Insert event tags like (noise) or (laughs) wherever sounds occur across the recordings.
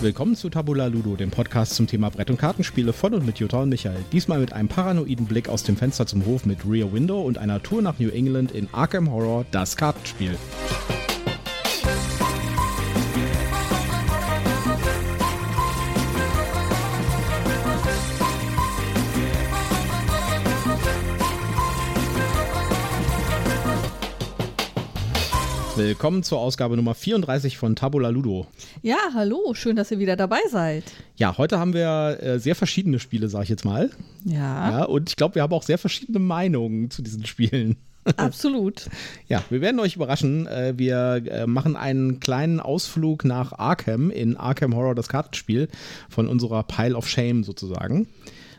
Willkommen zu Tabula Ludo, dem Podcast zum Thema Brett- und Kartenspiele von und mit Jutta und Michael. Diesmal mit einem paranoiden Blick aus dem Fenster zum Hof mit Rear Window und einer Tour nach New England in Arkham Horror, das Kartenspiel. Willkommen zur Ausgabe Nummer 34 von Tabula Ludo. Ja, hallo, schön, dass ihr wieder dabei seid. Ja, heute haben wir äh, sehr verschiedene Spiele, sag ich jetzt mal. Ja. Ja, und ich glaube, wir haben auch sehr verschiedene Meinungen zu diesen Spielen. (laughs) Absolut. Ja, wir werden euch überraschen. Äh, Wir äh, machen einen kleinen Ausflug nach Arkham in Arkham Horror, das Kartenspiel von unserer Pile of Shame sozusagen.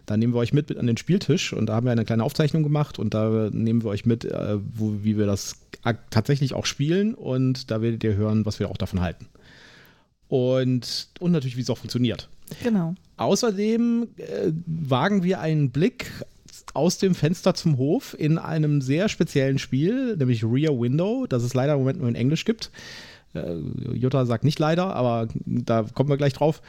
Da nehmen wir euch mit, mit an den Spieltisch und da haben wir eine kleine Aufzeichnung gemacht und da nehmen wir euch mit, äh, wo, wie wir das tatsächlich auch spielen und da werdet ihr hören, was wir auch davon halten. Und, und natürlich, wie es auch funktioniert. Genau. Außerdem äh, wagen wir einen Blick aus dem Fenster zum Hof in einem sehr speziellen Spiel, nämlich Rear Window, das es leider im Moment nur in Englisch gibt. Äh, Jutta sagt nicht leider, aber da kommen wir gleich drauf.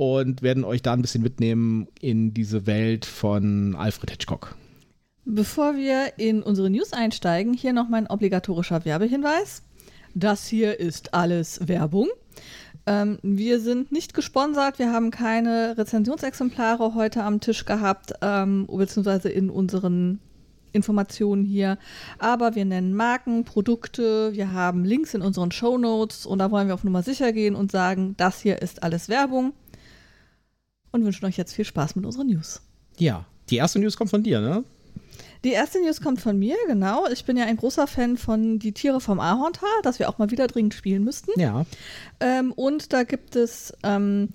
Und werden euch da ein bisschen mitnehmen in diese Welt von Alfred Hitchcock. Bevor wir in unsere News einsteigen, hier noch mein obligatorischer Werbehinweis. Das hier ist alles Werbung. Ähm, wir sind nicht gesponsert, wir haben keine Rezensionsexemplare heute am Tisch gehabt, ähm, beziehungsweise in unseren Informationen hier. Aber wir nennen Marken, Produkte, wir haben Links in unseren Show Notes und da wollen wir auf Nummer sicher gehen und sagen, das hier ist alles Werbung. Und wünschen euch jetzt viel Spaß mit unseren News. Ja, die erste News kommt von dir, ne? Die erste News kommt von mir, genau. Ich bin ja ein großer Fan von Die Tiere vom Ahorntal, das wir auch mal wieder dringend spielen müssten. Ja. Ähm, und da gibt es ähm,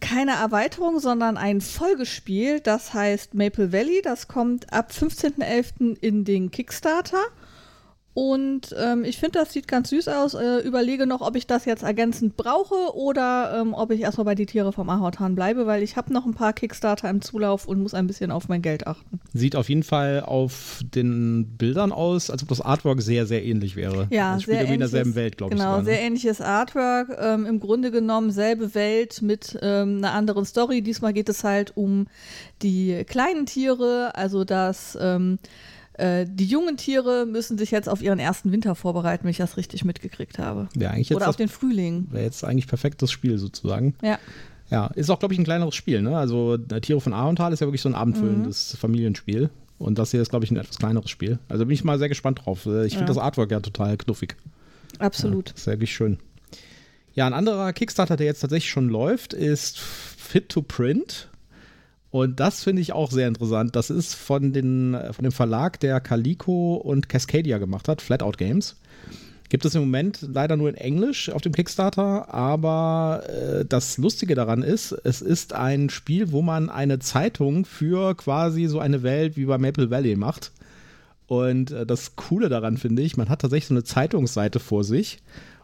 keine Erweiterung, sondern ein Folgespiel, das heißt Maple Valley. Das kommt ab 15.11. in den Kickstarter. Und ähm, ich finde, das sieht ganz süß aus. Äh, überlege noch, ob ich das jetzt ergänzend brauche oder ähm, ob ich erstmal bei die Tiere vom Ahorntal bleibe, weil ich habe noch ein paar Kickstarter im Zulauf und muss ein bisschen auf mein Geld achten. Sieht auf jeden Fall auf den Bildern aus, als ob das Artwork sehr, sehr ähnlich wäre. Ja, das spielt sehr irgendwie in derselben Welt, glaube ich. Genau, ne? sehr ähnliches Artwork. Ähm, Im Grunde genommen selbe Welt mit ähm, einer anderen Story. Diesmal geht es halt um die kleinen Tiere, also dass ähm, äh, die jungen Tiere müssen sich jetzt auf ihren ersten Winter vorbereiten, wenn ich das richtig mitgekriegt habe. Wäre eigentlich jetzt Oder auf den Frühling. Wäre jetzt eigentlich perfektes Spiel sozusagen. Ja. Ja, ist auch, glaube ich, ein kleineres Spiel. Ne? Also Tiere von Ahorntal ist ja wirklich so ein abendfüllendes Mhm. Familienspiel. Und das hier ist, glaube ich, ein etwas kleineres Spiel. Also bin ich mal sehr gespannt drauf. Äh, Ich finde Ja. das Artwork ja total knuffig. Absolut. Ja, ist wirklich schön. Ja, ein anderer Kickstarter, der jetzt tatsächlich schon läuft, ist Fit to Print. Und das finde ich auch sehr interessant. Das ist von, den, von dem Verlag, der Calico und Cascadia gemacht hat, Flatout Games. Gibt es im Moment leider nur in Englisch auf dem Kickstarter, aber äh, das Lustige daran ist, es ist ein Spiel, wo man eine Zeitung für quasi so eine Welt wie bei Maple Valley macht. Und äh, das Coole daran finde ich, man hat tatsächlich so eine Zeitungsseite vor sich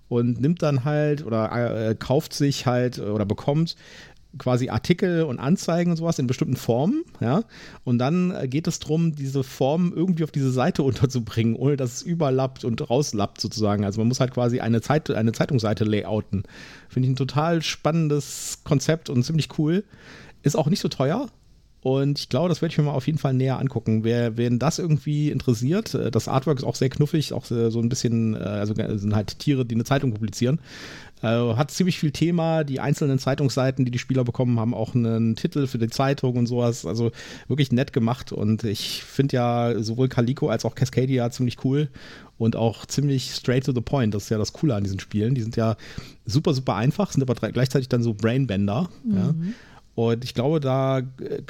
und nimmt dann halt oder äh, kauft sich halt oder bekommt quasi Artikel und Anzeigen und sowas in bestimmten Formen, ja. Und dann äh, geht es darum, diese Formen irgendwie auf diese Seite (laughs) unterzubringen, ohne dass es überlappt und rauslappt sozusagen. Also man muss halt quasi eine, Zeit, eine Zeitungsseite layouten. Finde ich ein total spannendes Konzept und ziemlich cool. Ist auch nicht so teuer. Und ich glaube, das werde ich mir mal auf jeden Fall näher angucken. Wer, wen das irgendwie interessiert, äh, das Artwork ist auch sehr knuffig, auch so ein bisschen, äh, also äh, sind halt Tiere, die eine Zeitung publizieren. Hat ziemlich viel Thema. Die einzelnen Zeitungsseiten, die die Spieler bekommen, haben auch einen Titel für die Zeitung und sowas. Also wirklich nett gemacht. Und ich finde ja sowohl Calico als auch Cascadia ziemlich cool und auch ziemlich straight to the point. Das ist ja das Coole an diesen Spielen. Die sind ja super, super einfach, sind aber gleichzeitig dann so Brainbender. Ja. Und ich glaube, da,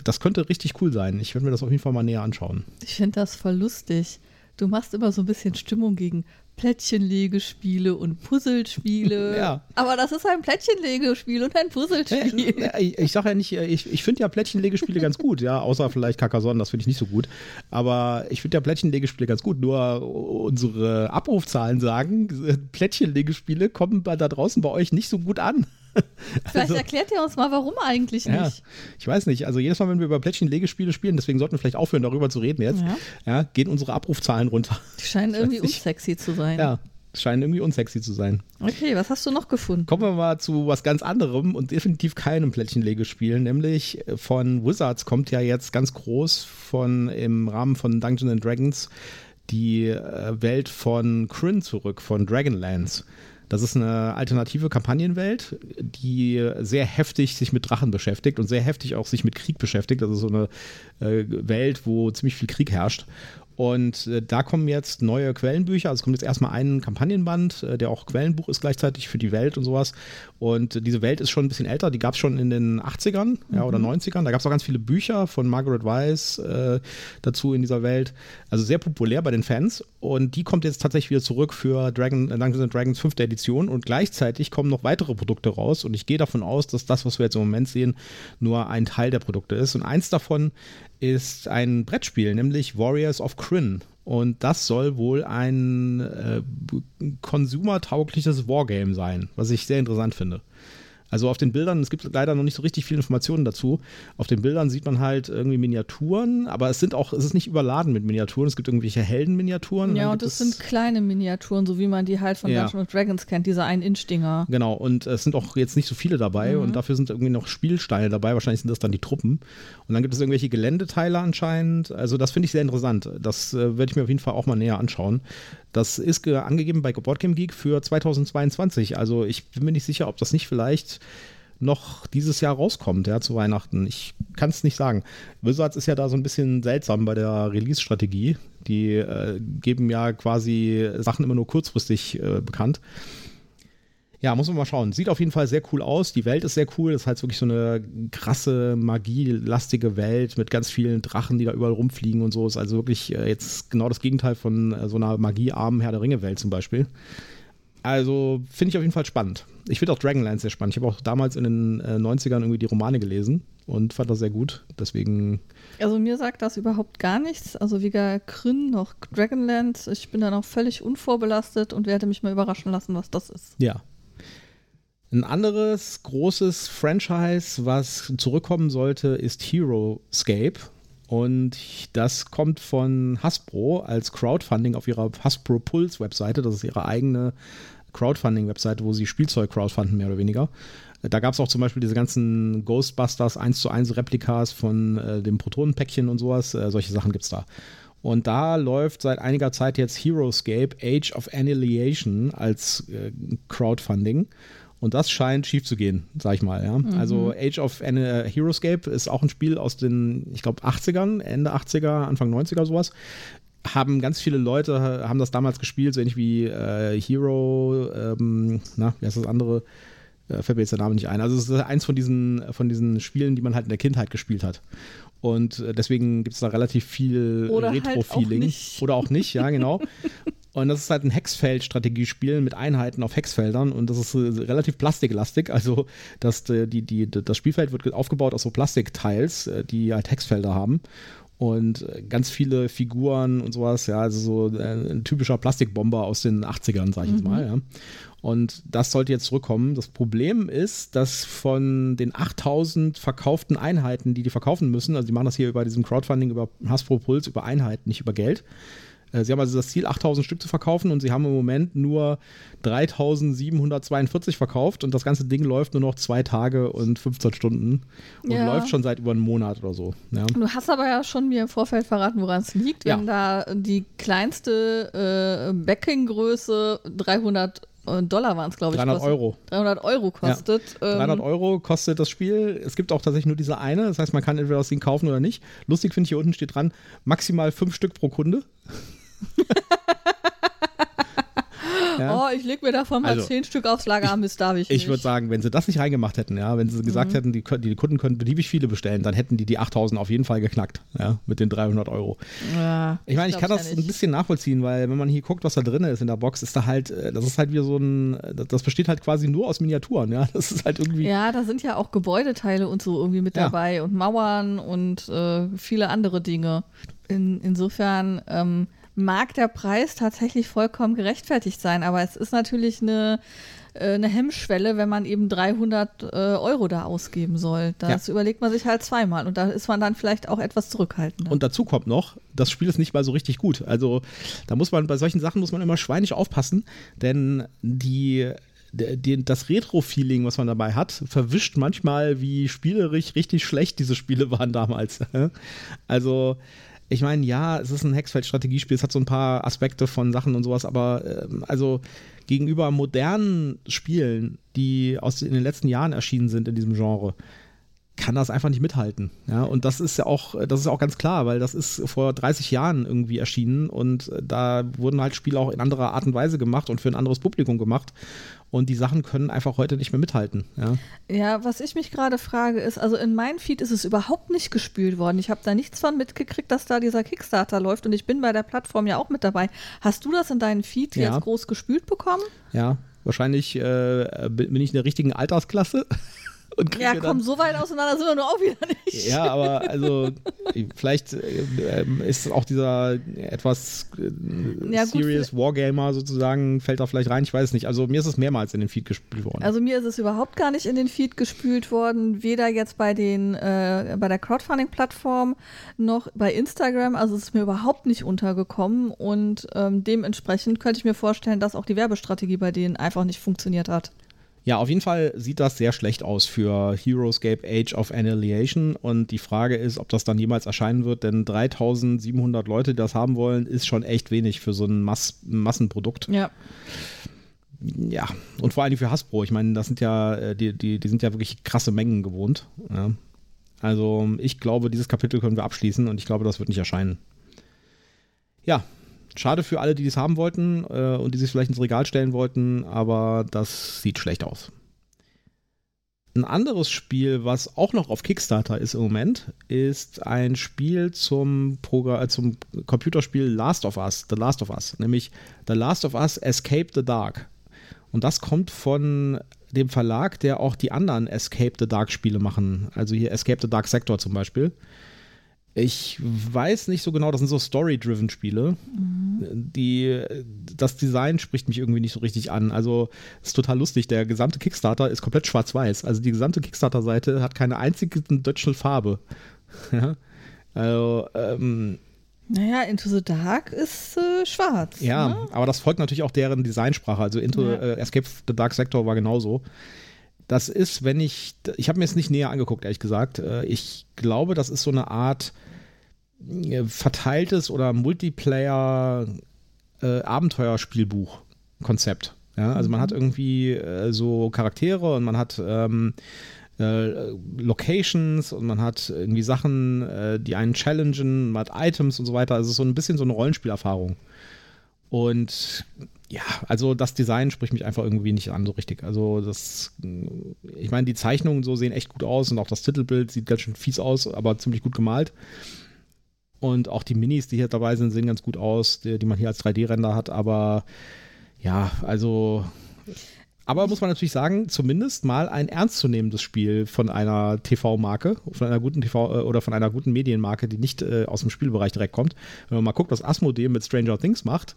das könnte richtig cool sein. Ich werde mir das auf jeden Fall mal näher anschauen. Ich finde das voll lustig. Du machst immer so ein bisschen Stimmung gegen Plättchenlegespiele und Puzzlespiele. (laughs) Ja. Aber das ist ein Plättchenlegespiel und ein Puzzlespiel. Ich, ich sage ja nicht, ich, ich finde ja Plättchenlegespiele ganz gut, ja, außer vielleicht Carcassonne, das finde ich nicht so gut. Aber ich finde ja Plättchenlegespiele ganz gut. Nur unsere Abrufzahlen sagen, (laughs) Plättchenlegespiele kommen da draußen bei euch nicht so gut an. (laughs) Vielleicht erklärt ihr uns mal, warum eigentlich Ja, nicht. ich weiß nicht. Also jedes Mal, wenn wir über Plättchen-Legespiele spielen, deswegen sollten wir vielleicht aufhören, darüber zu reden jetzt, Ja. ja, gehen unsere Abrufzahlen runter. Die scheinen irgendwie unsexy zu sein. Ja, scheinen irgendwie unsexy zu sein. Okay, was hast du noch gefunden? Kommen wir mal zu was ganz anderem und definitiv keinem Plättchenlegespiel, nämlich von Wizards kommt ja jetzt ganz groß von im Rahmen von Dungeons Dragons die äh, Welt von Kryn zurück, von Dragonlance. Das ist eine alternative Kampagnenwelt, die sehr heftig sich mit Drachen beschäftigt und sehr heftig auch sich mit Krieg beschäftigt. Das ist so eine äh, Welt, wo ziemlich viel Krieg herrscht. Und äh, da kommen jetzt neue Quellenbücher. Also es kommt jetzt erstmal ein Kampagnenband, äh, der auch Quellenbuch ist gleichzeitig für die Welt und sowas. Und äh, diese Welt ist schon ein bisschen älter. Die gab es schon in den 80ern ja, oder 90ern. Mhm. Da gab es auch ganz viele Bücher von Margaret Weiss äh, dazu in dieser Welt. Also sehr populär bei den Fans. Und die kommt jetzt tatsächlich wieder zurück für Dragon, äh, Dungeons Dragons 5. Edition. Und gleichzeitig kommen noch weitere Produkte raus. Und ich gehe davon aus, dass das, was wir jetzt im Moment sehen, nur ein Teil der Produkte ist. Und eins davon ist ein Brettspiel, nämlich Warriors of Kryn. Und das soll wohl ein äh, konsumertaugliches Wargame sein, was ich sehr interessant finde. Also auf den Bildern, es gibt leider noch nicht so richtig viele Informationen dazu. Auf den Bildern sieht man halt irgendwie Miniaturen, aber es sind auch, es ist nicht überladen mit Miniaturen. Es gibt irgendwelche Heldenminiaturen. Ja, und es sind kleine Miniaturen, so wie man die halt von ja. Dungeons Dragons kennt, diese ein Inch-Dinger. Genau, und es sind auch jetzt nicht so viele dabei mhm. und dafür sind irgendwie noch Spielsteine dabei. Wahrscheinlich sind das dann die Truppen. Und dann gibt es irgendwelche Geländeteile anscheinend. Also das finde ich sehr interessant. Das äh, werde ich mir auf jeden Fall auch mal näher anschauen. Das ist angegeben bei Boardgame Geek für 2022. Also ich bin mir nicht sicher, ob das nicht vielleicht noch dieses Jahr rauskommt, ja, zu Weihnachten. Ich kann es nicht sagen. Wizards ist ja da so ein bisschen seltsam bei der Release-Strategie. Die äh, geben ja quasi Sachen immer nur kurzfristig äh, bekannt. Ja, muss man mal schauen. Sieht auf jeden Fall sehr cool aus. Die Welt ist sehr cool. Das ist halt wirklich so eine krasse, magielastige Welt mit ganz vielen Drachen, die da überall rumfliegen und so. Ist also wirklich äh, jetzt genau das Gegenteil von äh, so einer magiearmen Herr der Ringe-Welt zum Beispiel. Also finde ich auf jeden Fall spannend. Ich finde auch Dragonlance sehr spannend. Ich habe auch damals in den äh, 90ern irgendwie die Romane gelesen und fand das sehr gut. Deswegen. Also mir sagt das überhaupt gar nichts. Also weder Kryn noch Dragonlance. Ich bin da noch völlig unvorbelastet und werde mich mal überraschen lassen, was das ist. Ja, ein anderes großes Franchise, was zurückkommen sollte, ist Heroescape. Und das kommt von Hasbro als Crowdfunding auf ihrer Hasbro Pulse Webseite. Das ist ihre eigene Crowdfunding-Webseite, wo sie Spielzeug crowdfunden, mehr oder weniger. Da gab es auch zum Beispiel diese ganzen Ghostbusters 1 zu 1 Replikas von äh, dem Protonenpäckchen und sowas. Äh, solche Sachen gibt es da. Und da läuft seit einiger Zeit jetzt Heroescape Age of Annihilation als äh, Crowdfunding. Und das scheint schief zu gehen, sag ich mal. Ja. Mhm. Also Age of äh, Heroescape ist auch ein Spiel aus den, ich glaube, 80ern, Ende 80er, Anfang 90er sowas. Haben ganz viele Leute, haben das damals gespielt, so ähnlich wie äh, Hero, ähm, na, wie heißt das andere? Äh, fällt mir jetzt der Name nicht ein. Also es ist eins von diesen, von diesen Spielen, die man halt in der Kindheit gespielt hat. Und äh, deswegen gibt es da relativ viel halt Retro-Feeling. Halt Oder auch nicht, ja, (laughs) genau. Und das ist halt ein Hexfeld-Strategiespiel mit Einheiten auf Hexfeldern und das ist äh, relativ plastiklastig. Also das, äh, die, die, das Spielfeld wird aufgebaut aus so Plastikteils, die halt Hexfelder haben. Und ganz viele Figuren und sowas, ja, also so ein typischer Plastikbomber aus den 80ern, sag ich mhm. jetzt mal, ja. Und das sollte jetzt zurückkommen. Das Problem ist, dass von den 8000 verkauften Einheiten, die die verkaufen müssen, also die machen das hier über diesem Crowdfunding, über Hasbro Puls, über Einheiten, nicht über Geld, äh, sie haben also das Ziel, 8000 Stück zu verkaufen und sie haben im Moment nur 3742 verkauft und das ganze Ding läuft nur noch zwei Tage und 15 Stunden und ja. läuft schon seit über einem Monat oder so. Ja. Du hast aber ja schon mir im Vorfeld verraten, woran es liegt, wenn ja. da die kleinste äh, Backinggröße 300 äh, Dollar waren es, glaube ich. 300 kostet. Euro. 300 Euro kostet. Ja. 300 ähm, Euro kostet das Spiel. Es gibt auch tatsächlich nur diese eine. Das heißt, man kann entweder das Ding kaufen oder nicht. Lustig finde ich, hier unten steht dran, maximal fünf Stück pro Kunde. (laughs) Ja? Oh, ich leg mir davon mal also, zehn Stück aufs Lager an, bis darf ich nicht. Ich würde sagen, wenn sie das nicht reingemacht hätten, ja, wenn sie gesagt mhm. hätten, die, die, Kunden können beliebig viele bestellen, dann hätten die die 8000 auf jeden Fall geknackt, ja, mit den 300 Euro. Ja, ich meine, ich, kann das ja ein bisschen nachvollziehen, weil wenn man hier guckt, was da drin ist in der Box, ist da halt, äh, das ist halt wie so ein, das besteht halt quasi nur aus Miniaturen, ja, (laughs) das ist halt irgendwie. Ja, da sind ja auch Gebäudeteile und so irgendwie mit dabei und Mauern und äh, viele andere Dinge. In, insofern, ähm, mag der Preis tatsächlich vollkommen gerechtfertigt sein, aber es ist natürlich eine äh, eine Hemmschwelle, wenn man eben 300 äh, Euro da ausgeben soll. Das ja. überlegt man sich halt zweimal und da ist man dann vielleicht auch etwas zurückhaltender. Und dazu kommt noch, das Spiel ist nicht mal so richtig gut. Also da muss man bei solchen Sachen muss man immer schweinig aufpassen, denn die die, das Retro-Feeling, was man dabei hat, verwischt manchmal, wie spielerisch richtig schlecht diese Spiele waren damals. (laughs) also, ich meine, ja, es ist ein Hexfeld-Strategiespiel, es hat so ein paar Aspekte von Sachen und sowas, aber äh, also gegenüber modernen Spielen, die aus in den letzten Jahren erschienen sind in diesem Genre, kann das einfach nicht mithalten. Ja, und das ist ja auch, das ist auch ganz klar, weil das ist vor 30 Jahren irgendwie erschienen und da wurden halt Spiele auch in anderer Art und Weise gemacht und für ein anderes Publikum gemacht. Und die Sachen können einfach heute nicht mehr mithalten. Ja, ja was ich mich gerade frage, ist, also in meinem Feed ist es überhaupt nicht gespült worden. Ich habe da nichts von mitgekriegt, dass da dieser Kickstarter läuft und ich bin bei der Plattform ja auch mit dabei. Hast du das in deinen Feed ja. jetzt groß gespült bekommen? Ja, wahrscheinlich äh, bin ich in der richtigen Altersklasse. Ja, komm, so weit auseinander sind wir nur auch wieder nicht. Ja, aber also (laughs) vielleicht äh, ist auch dieser etwas äh, ja, serious gut, Wargamer sozusagen, fällt da vielleicht rein, ich weiß es nicht. Also mir ist es mehrmals in den Feed gespült worden. Also mir ist es überhaupt gar nicht in den Feed gespült worden, weder jetzt bei den äh, bei der Crowdfunding-Plattform noch bei Instagram. Also es ist mir überhaupt nicht untergekommen und ähm, dementsprechend könnte ich mir vorstellen, dass auch die Werbestrategie bei denen einfach nicht funktioniert hat. Ja, auf jeden Fall sieht das sehr schlecht aus für Heroescape Age of Annihilation und die Frage ist, ob das dann jemals erscheinen wird, denn 3700 Leute, die das haben wollen, ist schon echt wenig für so ein Mass Massenprodukt. Ja. Ja, und vor allem für Hasbro. Ich meine, das sind ja, äh, die, die, die sind ja wirklich krasse Mengen gewohnt. Ja. Also ich glaube, dieses Kapitel können wir abschließen und ich glaube, das wird nicht erscheinen. Ja, Schade für alle, die das haben wollten äh, und die sich vielleicht ins Regal stellen wollten, aber das sieht schlecht aus. Ein anderes Spiel, was auch noch auf Kickstarter ist im Moment, ist ein Spiel zum, äh, zum Computerspiel Last of Us, The Last of Us, nämlich The Last of Us Escape the Dark. Und das kommt von dem Verlag, der auch die anderen Escape the Dark Spiele machen. Also hier Escape the Dark Sector zum Beispiel. Ich weiß nicht so genau, das sind so Story-driven Spiele. Mhm. Die, das Design spricht mich irgendwie nicht so richtig an. Also, ist total lustig. Der gesamte Kickstarter ist komplett schwarz-weiß. Also, die gesamte Kickstarter-Seite hat keine einzige deutsche Farbe. (laughs) ja? Also, ähm, naja, Into the Dark ist äh, schwarz. Ja, ne? aber das folgt natürlich auch deren Designsprache. Also, Into ja. äh, Escape the Dark Sector war genauso. Das ist, wenn ich, ich habe mir es nicht näher angeguckt, ehrlich gesagt. Äh, ich glaube, das ist so eine Art äh, verteiltes oder Multiplayer äh, Abenteuerspielbuch-Konzept. Ja, also man hat mhm. irgendwie äh, so Charaktere und man hat ähm, äh, Locations und man hat irgendwie Sachen, äh, die einen challengen, man hat Items und so weiter. Also so ein bisschen so eine Rollenspielerfahrung. Und ja, also das Design spricht mich einfach irgendwie nicht an so richtig. Also das, ich meine, die Zeichnungen so sehen echt gut aus und auch das Titelbild sieht ganz schön fies aus, aber ziemlich gut gemalt. Und auch die Minis, die hier dabei sind, sehen ganz gut aus, die, die man hier als 3D-Render hat. Aber ja, also. Aber muss man natürlich sagen, zumindest mal ein ernstzunehmendes Spiel von einer TV-Marke, von einer guten TV- äh, oder von einer guten Medienmarke, die nicht äh, aus dem Spielbereich direkt kommt. Wenn man mal guckt, was Asmodee mit Stranger Things macht,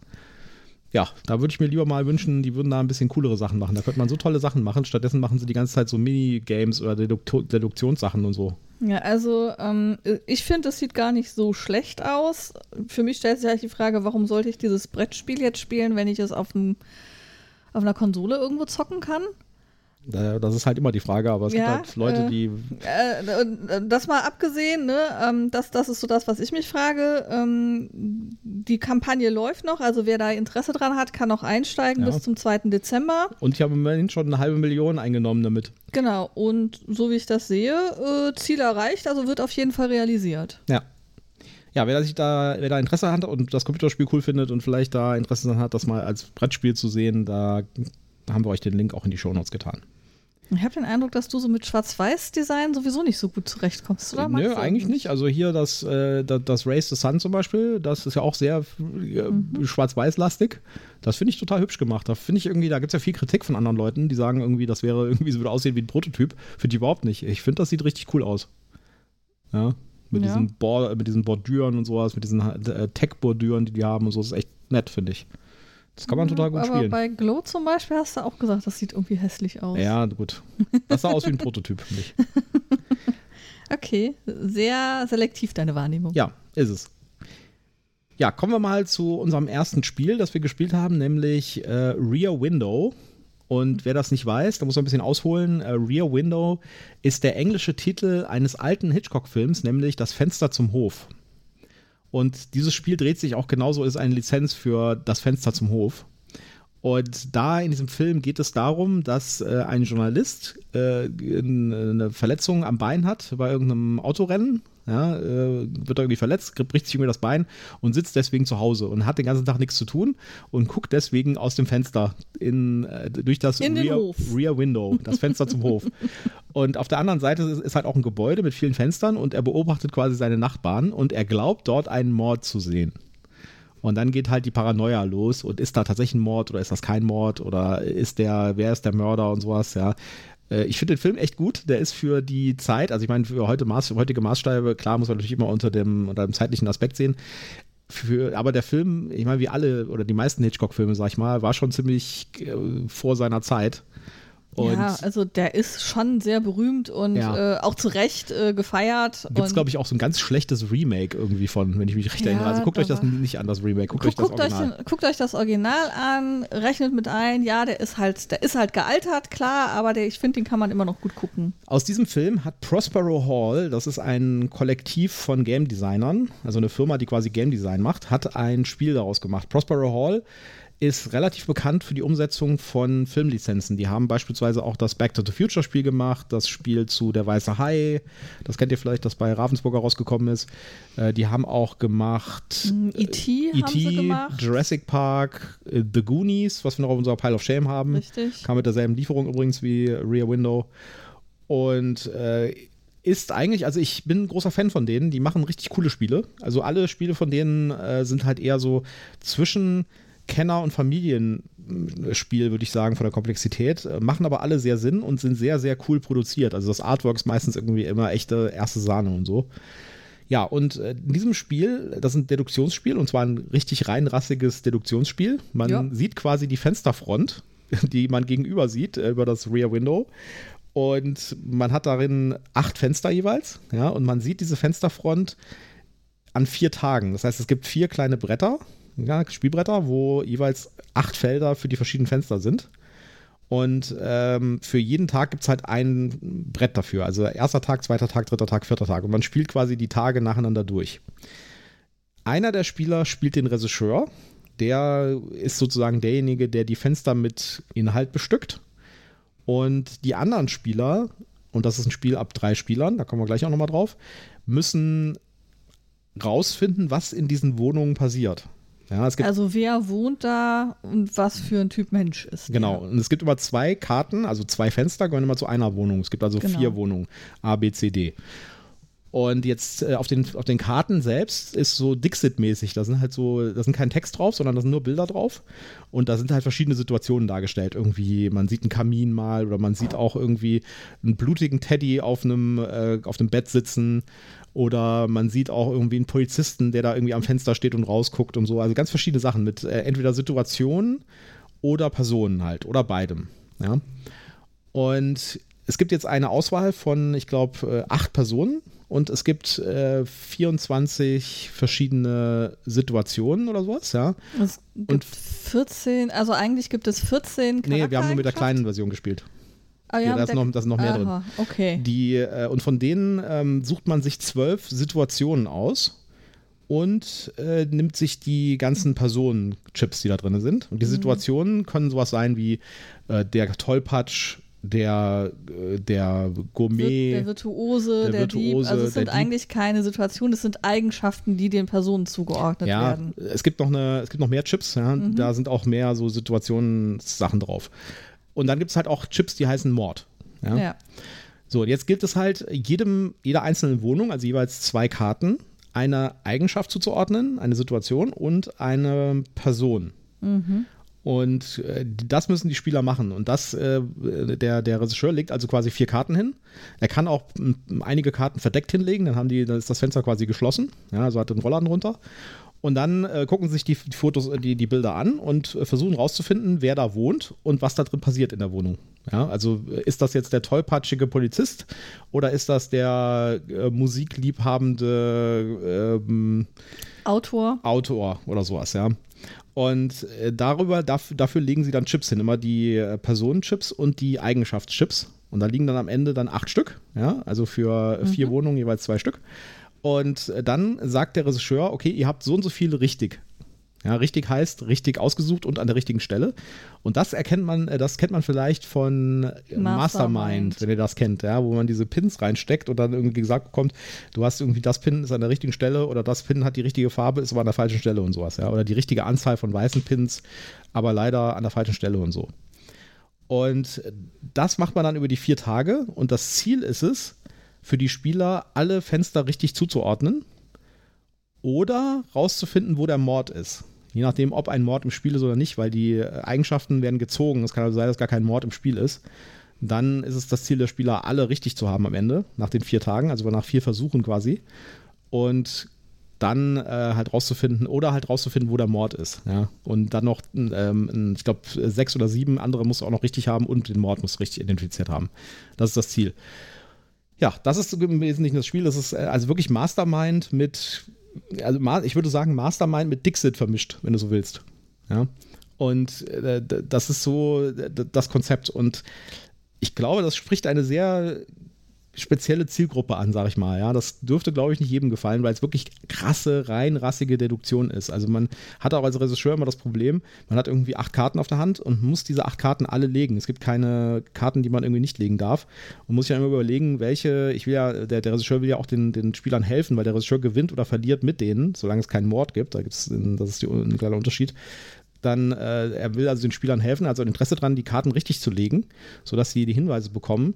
ja, da würde ich mir lieber mal wünschen, die würden da ein bisschen coolere Sachen machen. Da könnte man so tolle Sachen machen. Stattdessen machen sie die ganze Zeit so Minigames oder Deduktionssachen und so. Ja, also ähm, ich finde, es sieht gar nicht so schlecht aus. Für mich stellt sich halt die Frage, warum sollte ich dieses Brettspiel jetzt spielen, wenn ich es auf, auf einer Konsole irgendwo zocken kann? Das ist halt immer die Frage, aber es ja, gibt halt Leute, äh, die. Äh, das mal abgesehen, ne? Ähm, das, das ist so das, was ich mich frage. Ähm, die Kampagne läuft noch, also wer da Interesse dran hat, kann noch einsteigen ja. bis zum 2. Dezember. Und ich habe immerhin schon eine halbe Million eingenommen damit. Genau, und so wie ich das sehe, äh, Ziel erreicht, also wird auf jeden Fall realisiert. Ja. Ja, wer, sich da, wer da Interesse hat und das Computerspiel cool findet und vielleicht da Interesse daran hat, das mal als Brettspiel zu sehen, da haben wir euch den Link auch in die Shownotes getan. Ich habe den Eindruck, dass du so mit Schwarz-Weiß-Design sowieso nicht so gut zurechtkommst, oder? Nö, eigentlich nicht. Also hier das, äh, das, das Race the Sun zum Beispiel, das ist ja auch sehr äh, mhm. schwarz-weiß-lastig. Das finde ich total hübsch gemacht. Da finde ich irgendwie, da gibt es ja viel Kritik von anderen Leuten, die sagen irgendwie, das wäre irgendwie, so würde aussehen wie ein Prototyp. Finde ich überhaupt nicht. Ich finde, das sieht richtig cool aus. Ja. Mit, ja. Diesen Bord, mit diesen Bordüren und sowas, mit diesen äh, Tech-Bordüren, die die haben und so, das ist echt nett, finde ich. Das kann man total gut Aber spielen. bei Glow zum Beispiel hast du auch gesagt, das sieht irgendwie hässlich aus. Ja, gut. Das sah aus wie ein Prototyp für mich. (laughs) Okay, sehr selektiv deine Wahrnehmung. Ja, ist es. Ja, kommen wir mal zu unserem ersten Spiel, das wir gespielt haben, nämlich äh, Rear Window. Und wer das nicht weiß, da muss man ein bisschen ausholen. Äh, Rear Window ist der englische Titel eines alten Hitchcock-Films, nämlich Das Fenster zum Hof. Und dieses Spiel dreht sich auch genauso, ist eine Lizenz für Das Fenster zum Hof. Und da in diesem Film geht es darum, dass äh, ein Journalist äh, eine Verletzung am Bein hat bei irgendeinem Autorennen. Ja, äh, wird irgendwie verletzt, bricht sich irgendwie das Bein und sitzt deswegen zu Hause und hat den ganzen Tag nichts zu tun und guckt deswegen aus dem Fenster in, äh, durch das In Rear. Rear Window, das Fenster zum Hof. (laughs) Und auf der anderen Seite ist, halt auch ein Gebäude mit vielen Fenstern und er beobachtet quasi seine Nachbarn und er glaubt dort einen Mord zu sehen. Und dann geht halt die Paranoia los und ist da tatsächlich ein Mord oder ist das kein Mord oder ist der, wer ist der Mörder und sowas, ja. Äh, Ich finde den Film echt gut. Der ist für die Zeit, also ich meine, für heute Maß, heutige Maßstäbe, klar muss man natürlich immer unter dem, unter dem zeitlichen Aspekt sehen. Für, aber der Film, ich meine, wie alle oder die meisten Hitchcock-Filme, sag ich mal, war schon ziemlich äh, vor seiner Zeit. Und ja, also der ist schon sehr berühmt und Ja. äh, auch zu Recht äh, gefeiert. Gibt es, glaube ich, auch so ein ganz schlechtes Remake irgendwie von, wenn ich mich recht Ja, erinnere. Also guckt euch das nicht an, das Remake, guckt Guck, euch das guckt, euch Original. den, guckt euch das Original an, rechnet mit ein, ja, der ist halt, der ist halt gealtert, klar, aber der, ich finde, den kann man immer noch gut gucken. Aus diesem Film hat Prospero Hall, das ist ein Kollektiv von Game Designern, also eine Firma, die quasi Game Design macht, hat ein Spiel daraus gemacht. Prospero Hall ist relativ bekannt für die Umsetzung von Filmlizenzen. Die haben beispielsweise auch das Back to the Future Spiel gemacht, das Spiel zu Der Weiße Hai, das kennt ihr vielleicht, das bei Ravensburger rausgekommen ist. Äh, die haben auch gemacht E.T. haben sie E.T., gemacht. Jurassic Park, äh, The Goonies, was wir noch auf unserer Pile of Shame haben. Richtig. Kam mit derselben Lieferung übrigens wie Rear Window. Und äh, ist eigentlich, also ich bin ein großer Fan von denen, die machen richtig coole Spiele. Also alle Spiele von denen äh, sind halt eher so zwischen Kenner- und Familienspiel, würde ich sagen, von der Komplexität, äh, machen aber alle sehr Sinn und sind sehr, sehr cool produziert. Also das Artwork ist meistens irgendwie immer echte erste Sahne und so. Ja, und äh, in diesem Spiel, das ist ein Deduktionsspiel und zwar ein richtig reinrassiges Deduktionsspiel. Man Ja. sieht quasi die Fensterfront, die man gegenüber sieht, äh, über das Rear Window. Und man hat darin acht Fenster jeweils, ja, und man sieht diese Fensterfront an vier Tagen. Das heißt, es gibt vier kleine Bretter, ja, Spielbretter, wo jeweils acht Felder für die verschiedenen Fenster sind. Und ähm, für jeden Tag gibt es halt ein Brett dafür. Also erster Tag, zweiter Tag, dritter Tag, vierter Tag. Und man spielt quasi die Tage nacheinander durch. Einer der Spieler spielt den Regisseur. Der ist sozusagen derjenige, der die Fenster mit Inhalt bestückt. Und die anderen Spieler, und das ist ein Spiel ab drei Spielern, da kommen wir gleich auch nochmal drauf, müssen rausfinden, was in diesen Wohnungen passiert. Ja, es gibt Also wer wohnt da und was für ein Typ Mensch ist. Genau, Der. und es gibt immer zwei Karten, also zwei Fenster gehören immer zu einer Wohnung. Es gibt also Genau. vier Wohnungen, A, B, C, D. Und jetzt äh, auf, den, auf den Karten selbst ist so Dixit-mäßig. Da sind halt so, da sind kein Text drauf, sondern da sind nur Bilder drauf. Und da sind halt verschiedene Situationen dargestellt. Irgendwie, man sieht einen Kamin mal oder man sieht auch irgendwie einen blutigen Teddy auf einem, äh, auf einem Bett sitzen. Oder man sieht auch irgendwie einen Polizisten, der da irgendwie am Fenster steht und rausguckt und so. Also ganz verschiedene Sachen mit äh, entweder Situationen oder Personen halt oder beidem. Ja. Und es gibt jetzt eine Auswahl von, ich glaube, äh, acht Personen und es gibt äh, 24 verschiedene Situationen oder sowas, ja. Es gibt Und- 14, also eigentlich gibt es 14 Nee, wir haben nur mit der kleinen Version gespielt. Ah, Ja, da ist noch, da sind noch mehr drin. Aha, okay. Die, äh, und von denen ähm, sucht man sich zwölf Situationen aus und äh, nimmt sich die ganzen Personenchips, die da drin sind. Und die Mhm. Situationen können sowas sein wie äh, der Tollpatsch, der, der Gourmet. der Virtuose, der der, Dieb. Virtuose, Also es sind Dieb. eigentlich keine Situationen, es sind Eigenschaften, die den Personen zugeordnet ja, werden. es gibt noch eine, es gibt noch mehr Chips, ja, Mhm. da sind auch mehr so Situationssachen drauf. Und dann gibt es halt auch Chips, die heißen Mord. Ja. Ja. So, und jetzt gilt es halt, jedem, jeder einzelnen Wohnung, also jeweils zwei Karten, eine Eigenschaft zuzuordnen, eine Situation und eine Person. Mhm. Und äh, das müssen die Spieler machen. Und das, äh, der, der Regisseur legt also quasi vier Karten hin. Er kann auch einige Karten verdeckt hinlegen, dann haben die, dann ist das Fenster quasi geschlossen. Ja, also hat den Rollladen runter. Und dann äh, gucken sich die, die Fotos, äh, die, die Bilder an und äh, versuchen rauszufinden, wer da wohnt und was da drin passiert in der Wohnung. Ja, also äh, ist das jetzt der tollpatschige Polizist oder ist das der äh, musikliebhabende ähm, Autor? Autor oder sowas, ja. Und äh, darüber, dafür, dafür legen sie dann Chips hin, immer die Personenchips und die Eigenschaftschips. Und da liegen dann am Ende dann acht Stück, ja, also für vier mhm. Wohnungen jeweils zwei Stück. Und dann sagt der Regisseur, okay, ihr habt so und so viele richtig. Ja, richtig heißt richtig ausgesucht und an der richtigen Stelle. Und das erkennt man, äh, das kennt man vielleicht von Mastermind, Mastermind, wenn ihr das kennt, ja, wo man diese Pins reinsteckt und dann irgendwie gesagt bekommt, du hast irgendwie das Pin ist an der richtigen Stelle oder das Pin hat die richtige Farbe, ist aber an der falschen Stelle und sowas, ja. Oder die richtige Anzahl von weißen Pins, aber leider an der falschen Stelle und so. Und das macht man dann über die vier Tage und das Ziel ist es, für die Spieler alle Fenster richtig zuzuordnen oder rauszufinden, wo der Mord ist. Je nachdem, ob ein Mord im Spiel ist oder nicht, weil die Eigenschaften werden gezogen. Es kann also sein, dass gar kein Mord im Spiel ist. Dann ist es das Ziel der Spieler, alle richtig zu haben am Ende, nach den vier Tagen, also nach vier Versuchen quasi. Und dann äh, halt rauszufinden oder halt rauszufinden, wo der Mord ist. Ja? Und dann noch, ähm, ich glaube, sechs oder sieben andere muss auch noch richtig haben und den Mord muss richtig identifiziert haben. Das ist das Ziel. Ja, das ist im Wesentlichen das Spiel. Das ist äh, also wirklich Mastermind mit, also ich würde sagen Mastermind mit Dixit vermischt, wenn du so willst. Ja. Und äh, das ist so das Konzept. Und ich glaube, das spricht eine sehr spezielle Zielgruppe an, sag ich mal. Ja, das dürfte, glaube ich, nicht jedem gefallen, weil es wirklich krasse, rein rassige Deduktion ist. Also man hat auch als Regisseur immer das Problem, man hat irgendwie acht Karten auf der Hand und muss diese acht Karten alle legen. Es gibt keine Karten, die man irgendwie nicht legen darf. Und muss sich dann immer überlegen, welche, ich will ja, der, der Regisseur will ja auch den, den Spielern helfen, weil der Regisseur gewinnt oder verliert mit denen, solange es keinen Mord gibt. Da gibt es, das ist die, ein kleiner Unterschied dann äh, er will also den Spielern helfen, also Interesse daran, die Karten richtig zu legen, sodass sie die Hinweise bekommen.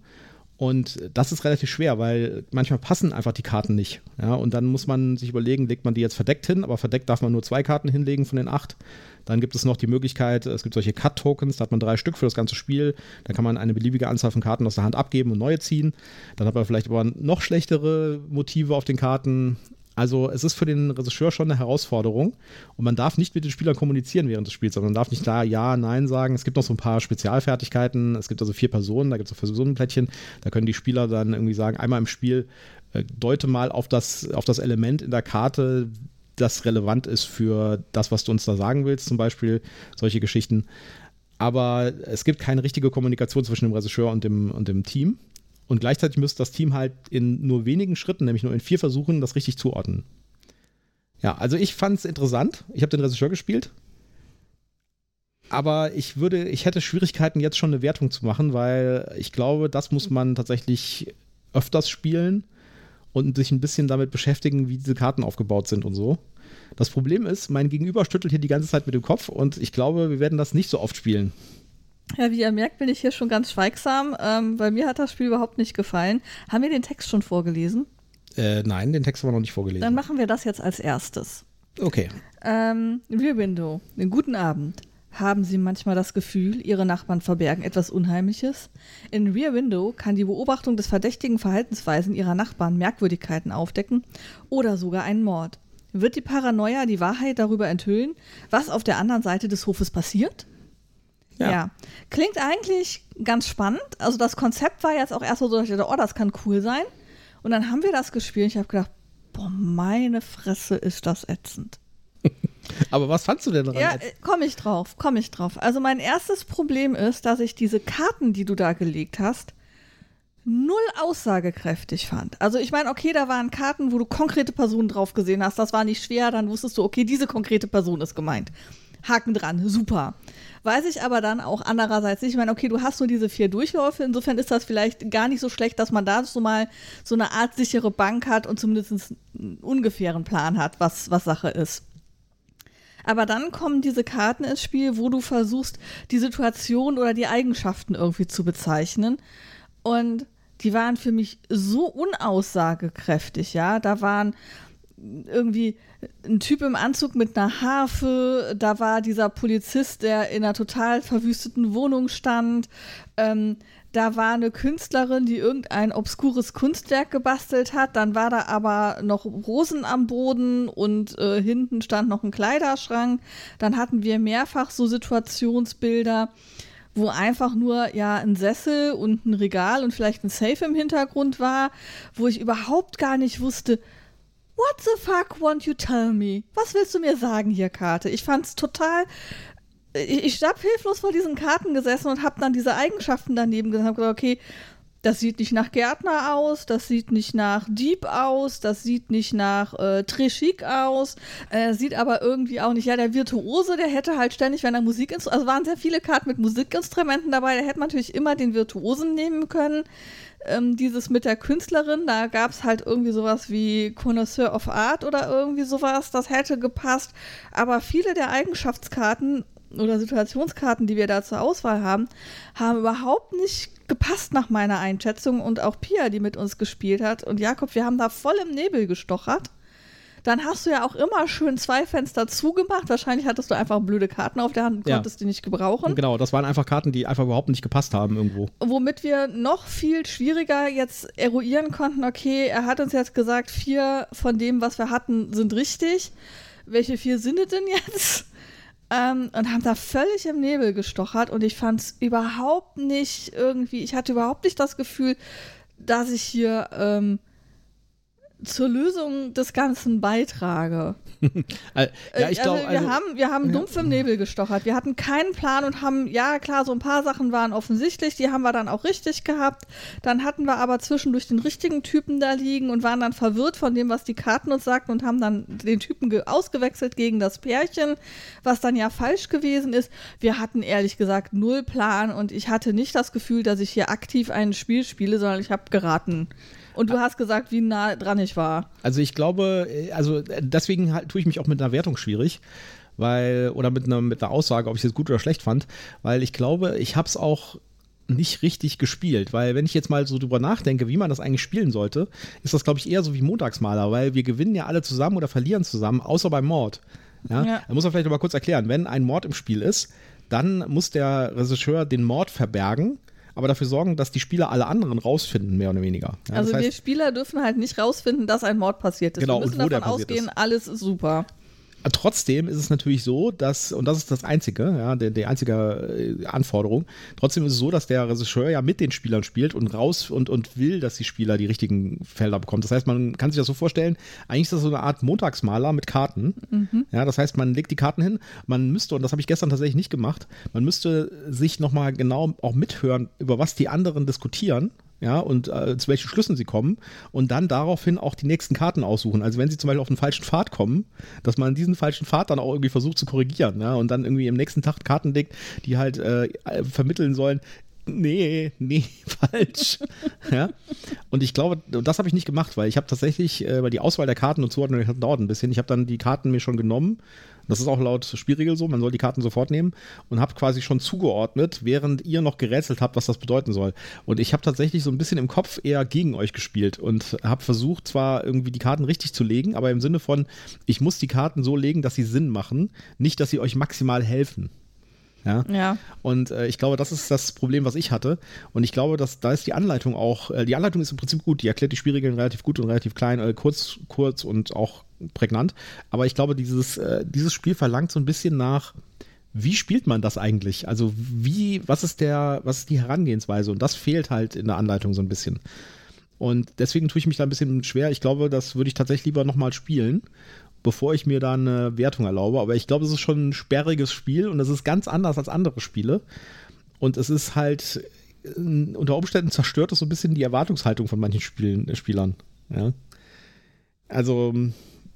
Und das ist relativ schwer, weil manchmal passen einfach die Karten nicht. Ja, und dann muss man sich überlegen, legt man die jetzt verdeckt hin, aber verdeckt darf man nur zwei Karten hinlegen von den acht. Dann gibt es noch die Möglichkeit, es gibt solche Cut-Tokens, da hat man drei Stück für das ganze Spiel. Da kann man eine beliebige Anzahl von Karten aus der Hand abgeben und neue ziehen. Dann hat man vielleicht aber noch schlechtere Motive auf den Karten. Also es ist für den Regisseur schon eine Herausforderung und man darf nicht mit den Spielern kommunizieren während des Spiels, sondern man darf nicht da Ja, Nein sagen. Es gibt noch so ein paar Spezialfertigkeiten. Es gibt also vier Personen, da gibt es so ein Plättchen. Da können die Spieler dann irgendwie sagen, einmal im Spiel äh, deute mal auf das, auf das Element in der Karte, das relevant ist für das, was du uns da sagen willst, zum Beispiel solche Geschichten. Aber es gibt keine richtige Kommunikation zwischen dem Regisseur und dem, und dem Team. Und gleichzeitig müsste das Team halt in nur wenigen Schritten, nämlich nur in vier Versuchen, das richtig zuordnen. Ja, also ich fand es interessant. Ich habe den Regisseur gespielt. Aber ich würde, ich hätte Schwierigkeiten, jetzt schon eine Wertung zu machen, weil ich glaube, das muss man tatsächlich öfters spielen und sich ein bisschen damit beschäftigen, wie diese Karten aufgebaut sind und so. Das Problem ist, mein Gegenüber schüttelt hier die ganze Zeit mit dem Kopf und ich glaube, wir werden das nicht so oft spielen. Ja, wie ihr merkt, bin ich hier schon ganz schweigsam, ähm, weil mir hat das Spiel überhaupt nicht gefallen. Haben wir den Text schon vorgelesen? Äh, nein, den Text haben wir noch nicht vorgelesen. Dann machen wir das jetzt als erstes. Okay. Ähm, Rear Window, guten Abend. Haben Sie manchmal das Gefühl, Ihre Nachbarn verbergen etwas Unheimliches? In Rear Window kann die Beobachtung des verdächtigen Verhaltensweisen Ihrer Nachbarn Merkwürdigkeiten aufdecken oder sogar einen Mord. Wird die Paranoia die Wahrheit darüber enthüllen, was auf der anderen Seite des Hofes passiert? Ja. ja. Klingt eigentlich ganz spannend. Also das Konzept war jetzt auch erst so, dass ich dachte, oh, das kann cool sein. Und dann haben wir das gespielt. Ich habe gedacht, boah, meine Fresse ist das ätzend. (laughs) Aber was fandst du denn daran? Ja, komme ich drauf, komme ich drauf. Also mein erstes Problem ist, dass ich diese Karten, die du da gelegt hast, null aussagekräftig fand. Also ich meine, okay, da waren Karten, wo du konkrete Personen drauf gesehen hast. Das war nicht schwer. Dann wusstest du, okay, diese konkrete Person ist gemeint. Haken dran, super. Weiß ich aber dann auch andererseits nicht. Ich meine, okay, du hast nur diese vier Durchläufe. Insofern ist das vielleicht gar nicht so schlecht, dass man da so mal so eine Art sichere Bank hat und zumindest einen ungefähren Plan hat, was, was Sache ist. Aber dann kommen diese Karten ins Spiel, wo du versuchst, die Situation oder die Eigenschaften irgendwie zu bezeichnen. Und die waren für mich so unaussagekräftig, ja. Da waren irgendwie ein Typ im Anzug mit einer Harfe, da war dieser Polizist, der in einer total verwüsteten Wohnung stand. Ähm, da war eine Künstlerin, die irgendein obskures Kunstwerk gebastelt hat. Dann war da aber noch Rosen am Boden und äh, hinten stand noch ein Kleiderschrank. Dann hatten wir mehrfach so Situationsbilder, wo einfach nur ja ein Sessel und ein Regal und vielleicht ein Safe im Hintergrund war, wo ich überhaupt gar nicht wusste, What the fuck won't you tell me? Was willst du mir sagen hier, Karte? Ich fand's total ich, ich hilflos vor diesen Karten gesessen und habe dann diese Eigenschaften daneben gesehen habe gesagt, okay, das sieht nicht nach Gärtner aus, das sieht nicht nach Dieb aus, das sieht nicht nach äh, Trichik aus, äh, sieht aber irgendwie auch nicht, ja, der Virtuose, der hätte halt ständig, wenn er Musikinstrumente, also waren sehr viele Karten mit Musikinstrumenten dabei, der hätte man natürlich immer den Virtuosen nehmen können. Ähm, dieses mit der Künstlerin, da gab es halt irgendwie sowas wie Connoisseur of Art oder irgendwie sowas, das hätte gepasst. Aber viele der Eigenschaftskarten oder Situationskarten, die wir da zur Auswahl haben, haben überhaupt nicht gepasst nach meiner Einschätzung und auch Pia, die mit uns gespielt hat und Jakob, wir haben da voll im Nebel gestochert. Dann hast du ja auch immer schön zwei Fenster zugemacht. Wahrscheinlich hattest du einfach blöde Karten auf der Hand und Ja. konntest die nicht gebrauchen. Genau, das waren einfach Karten, die einfach überhaupt nicht gepasst haben irgendwo. Womit wir noch viel schwieriger jetzt eruieren konnten, okay, er hat uns jetzt gesagt, vier von dem, was wir hatten, sind richtig. Welche vier sind es denn jetzt? Ähm, und haben da völlig im Nebel gestochert und ich fand es überhaupt nicht irgendwie, ich hatte überhaupt nicht das Gefühl, dass ich hier ähm, zur Lösung des Ganzen beitrage. (laughs) Äh, ja, ich Äh, glaube, also wir also, haben, wir haben dumpf im Nebel gestochert. Wir hatten keinen Plan und haben, ja klar, so ein paar Sachen waren offensichtlich, die haben wir dann auch richtig gehabt. Dann hatten wir aber zwischendurch den richtigen Typen da liegen und waren dann verwirrt von dem, was die Karten uns sagten und haben dann den Typen ge- ausgewechselt gegen das Pärchen, was dann ja falsch gewesen ist. Wir hatten ehrlich gesagt null Plan und ich hatte nicht das Gefühl, dass ich hier aktiv ein Spiel spiele, sondern ich habe geraten. Und du hast gesagt, wie nah dran ich war. also ich glaube, äh, also äh, deswegen halt, tue ich mich auch mit einer Wertung schwierig. Weil, oder mit einer, mit einer Aussage, ob ich es gut oder schlecht fand, weil ich glaube, ich habe es auch nicht richtig gespielt, weil wenn ich jetzt mal so drüber nachdenke, wie man das eigentlich spielen sollte, ist das, glaube ich, eher so wie Montagsmaler, weil wir gewinnen ja alle zusammen oder verlieren zusammen, außer beim Mord. Ja? Ja. Da muss man vielleicht noch mal kurz erklären, wenn ein Mord im Spiel ist, dann muss der Regisseur den Mord verbergen, aber dafür sorgen, dass die Spieler alle anderen rausfinden, mehr oder weniger. Ja, also das heißt, wir Spieler dürfen halt nicht rausfinden, dass ein Mord passiert ist. Genau, wir müssen und wo der davon passiert ausgehen, ist. alles ist super. Trotzdem ist es natürlich so, dass, und das ist das Einzige, ja, der, die einzige äh, Anforderung, trotzdem ist es so, dass der Regisseur ja mit den Spielern spielt und raus und, und will, dass die Spieler die richtigen Felder bekommen. Das heißt, man kann sich das so vorstellen, eigentlich ist das so eine Art Montagsmaler mit Karten. Ja, das heißt, man legt die Karten hin, man müsste, und das habe ich gestern tatsächlich nicht gemacht, man müsste sich nochmal genau auch mithören, über was die anderen diskutieren ja, und äh, zu welchen Schlüssen sie kommen und dann daraufhin auch die nächsten Karten aussuchen. Also wenn sie zum Beispiel auf den falschen Pfad kommen, dass man diesen falschen Pfad dann auch irgendwie versucht zu korrigieren, ja, und dann irgendwie im nächsten Tag Karten legt, die halt äh, vermitteln sollen, nee, nee, (laughs) falsch. ja. Und ich glaube, das habe ich nicht gemacht, weil ich habe tatsächlich, äh, weil die Auswahl der Karten und Zuordnung dauert ein bisschen, ich habe dann die Karten mir schon genommen. Das ist auch laut Spielregel so, man soll die Karten sofort nehmen und habe quasi schon zugeordnet, während ihr noch gerätselt habt, was das bedeuten soll. Und ich habe tatsächlich so ein bisschen im Kopf eher gegen euch gespielt und habe versucht, zwar irgendwie die Karten richtig zu legen, aber im Sinne von, ich muss die Karten so legen, dass sie Sinn machen, nicht, dass sie euch maximal helfen. Ja. Ja. Und äh, ich glaube, das ist das Problem, was ich hatte. Und ich glaube, dass da ist die Anleitung auch, äh, die Anleitung ist im Prinzip gut, die erklärt die Spielregeln relativ gut und relativ klein, äh, kurz, kurz und auch prägnant. Aber ich glaube, dieses, äh, dieses Spiel verlangt so ein bisschen nach, wie spielt man das eigentlich? Also wie, was ist der, was ist die Herangehensweise? Und das fehlt halt in der Anleitung so ein bisschen. Und deswegen tue ich mich da ein bisschen schwer. Ich glaube, das würde ich tatsächlich lieber nochmal spielen, bevor ich mir da eine Wertung erlaube. Aber ich glaube, es ist schon ein sperriges Spiel und es ist ganz anders als andere Spiele. Und es ist halt, äh, unter Umständen zerstört es so ein bisschen die Erwartungshaltung von manchen Spielen, äh, Spielern. Ja. Also,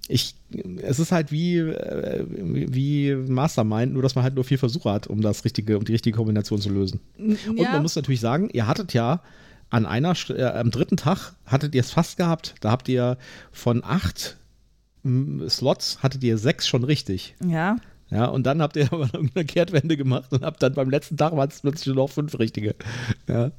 ich, es ist halt wie, äh, wie Mastermind, nur dass man halt nur vier Versuche hat, um das richtige, um die richtige Kombination zu lösen. Und ja. man muss natürlich sagen, ihr hattet ja an einer, äh, am dritten Tag hattet ihr es fast gehabt. Da habt ihr von acht mm, Slots hattet ihr sechs schon richtig. ja. Ja, und dann habt ihr (laughs) aber irgendeine Kehrtwende gemacht und habt dann beim letzten Tag waren es plötzlich nur noch fünf richtige. Ja.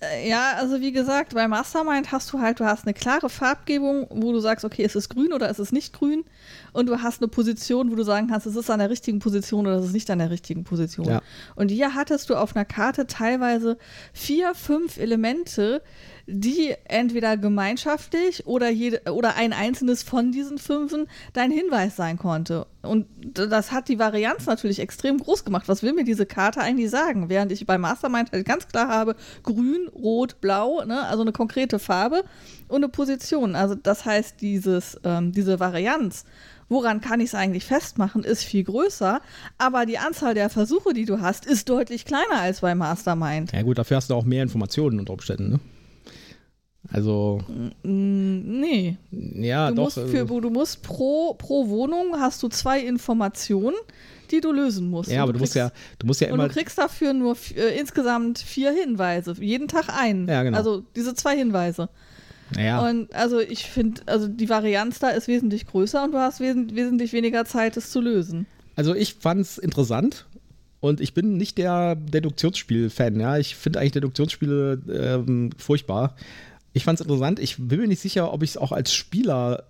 Äh, Ja, also wie gesagt, bei Mastermind hast du halt, du hast eine klare Farbgebung, wo du sagst, okay, es ist grün oder es ist nicht grün. Und du hast eine Position, wo du sagen kannst, es ist an der richtigen Position oder es ist nicht an der richtigen Position. Ja. Und hier hattest du auf einer Karte teilweise vier, fünf Elemente, die entweder gemeinschaftlich oder, jede, oder ein einzelnes von diesen fünfen dein Hinweis sein konnte. Und das hat die Varianz natürlich extrem groß gemacht. Was will mir diese Karte eigentlich sagen? Während ich bei Mastermind halt ganz klar habe, grün, rot, blau, ne? also eine konkrete Farbe und eine Position. Also das heißt, dieses, ähm, diese Varianz, woran kann ich es eigentlich festmachen, ist viel größer, aber die Anzahl der Versuche, die du hast, ist deutlich kleiner als bei Mastermind. Ja gut, dafür hast du auch mehr Informationen unter Umständen, ne? Also, Mm, Nee, ja, du doch. musst, für, äh, du musst pro, pro Wohnung hast du zwei Informationen, die du lösen musst. ja, Und aber du musst kriegst- ja, du musst ja Und immer. du kriegst dafür nur äh, insgesamt vier Hinweise. Jeden Tag einen. Ja, genau. Also diese zwei Hinweise. Ja, Und also ich finde, also die Varianz da ist wesentlich größer und du hast wesen wesentlich weniger Zeit, es zu lösen. also ich fand's interessant. Und ich bin nicht der Deduktionsspiel-Fan, ja. Ich finde eigentlich Deduktionsspiele ähm, furchtbar. Ich fand's interessant. Ich bin mir nicht sicher, ob ich es auch als Spieler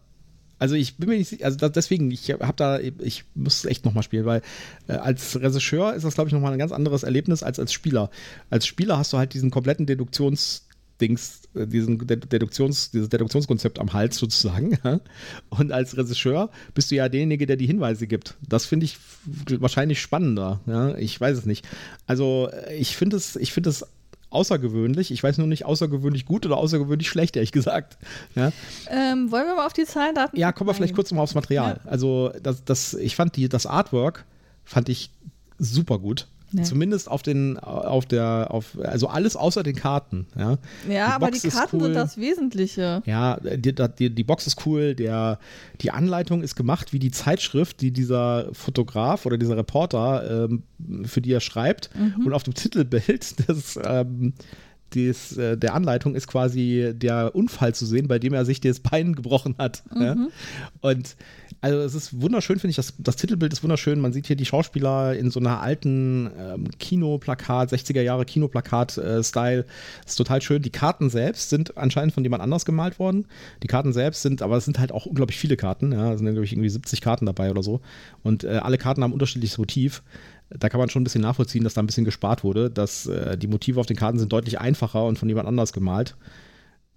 also ich bin mir nicht sicher, also deswegen, ich habe da, ich muss es echt nochmal spielen, weil äh, als Regisseur ist das, glaube ich, nochmal ein ganz anderes Erlebnis als als Spieler. Als Spieler hast du halt diesen kompletten Deduktionsdings, äh, diesen Ded- Deduktions, dieses Deduktionskonzept am Hals sozusagen. Und als Regisseur bist du ja derjenige, der die Hinweise gibt. Das finde ich wahrscheinlich spannender. Ja. Ich weiß es nicht. Also äh, ich finde es, ich finde es außergewöhnlich. Ich weiß nur nicht außergewöhnlich gut oder außergewöhnlich schlecht, ehrlich gesagt. Ja. Ähm, wollen wir mal auf die Zahlen, Daten? Ja, kommen wir vielleicht kurz noch mal aufs Material. Also, das, das, ich fand die, das Artwork fand ich super gut. Ja. Zumindest auf den, auf der, auf, also alles außer den Karten. Ja, Ja, Die aber Box die Karten cool. sind das Wesentliche. ja die, die, die Box ist cool, der, die Anleitung ist gemacht wie die Zeitschrift, die dieser Fotograf oder dieser Reporter, ähm, für die er schreibt. Und auf dem Titelbild (laughs) des, ähm, des, äh, der Anleitung ist quasi der Unfall zu sehen, bei dem er sich das Bein gebrochen hat. Ja? Und also es ist wunderschön, finde ich. Das, das Titelbild ist wunderschön. Man sieht hier die Schauspieler in so einer alten ähm, Kinoplakat, 60er Jahre Kinoplakat-Style. ist total schön. Die Karten selbst sind anscheinend von jemand anders gemalt worden. Die Karten selbst sind, aber es sind halt auch unglaublich viele Karten. Ja, es sind, glaube ich, irgendwie 70 Karten dabei oder so. Und äh, alle Karten haben unterschiedliches Motiv. Da kann man schon ein bisschen nachvollziehen, dass da ein bisschen gespart wurde, dass äh, die Motive auf den Karten sind deutlich einfacher und von jemand anders gemalt.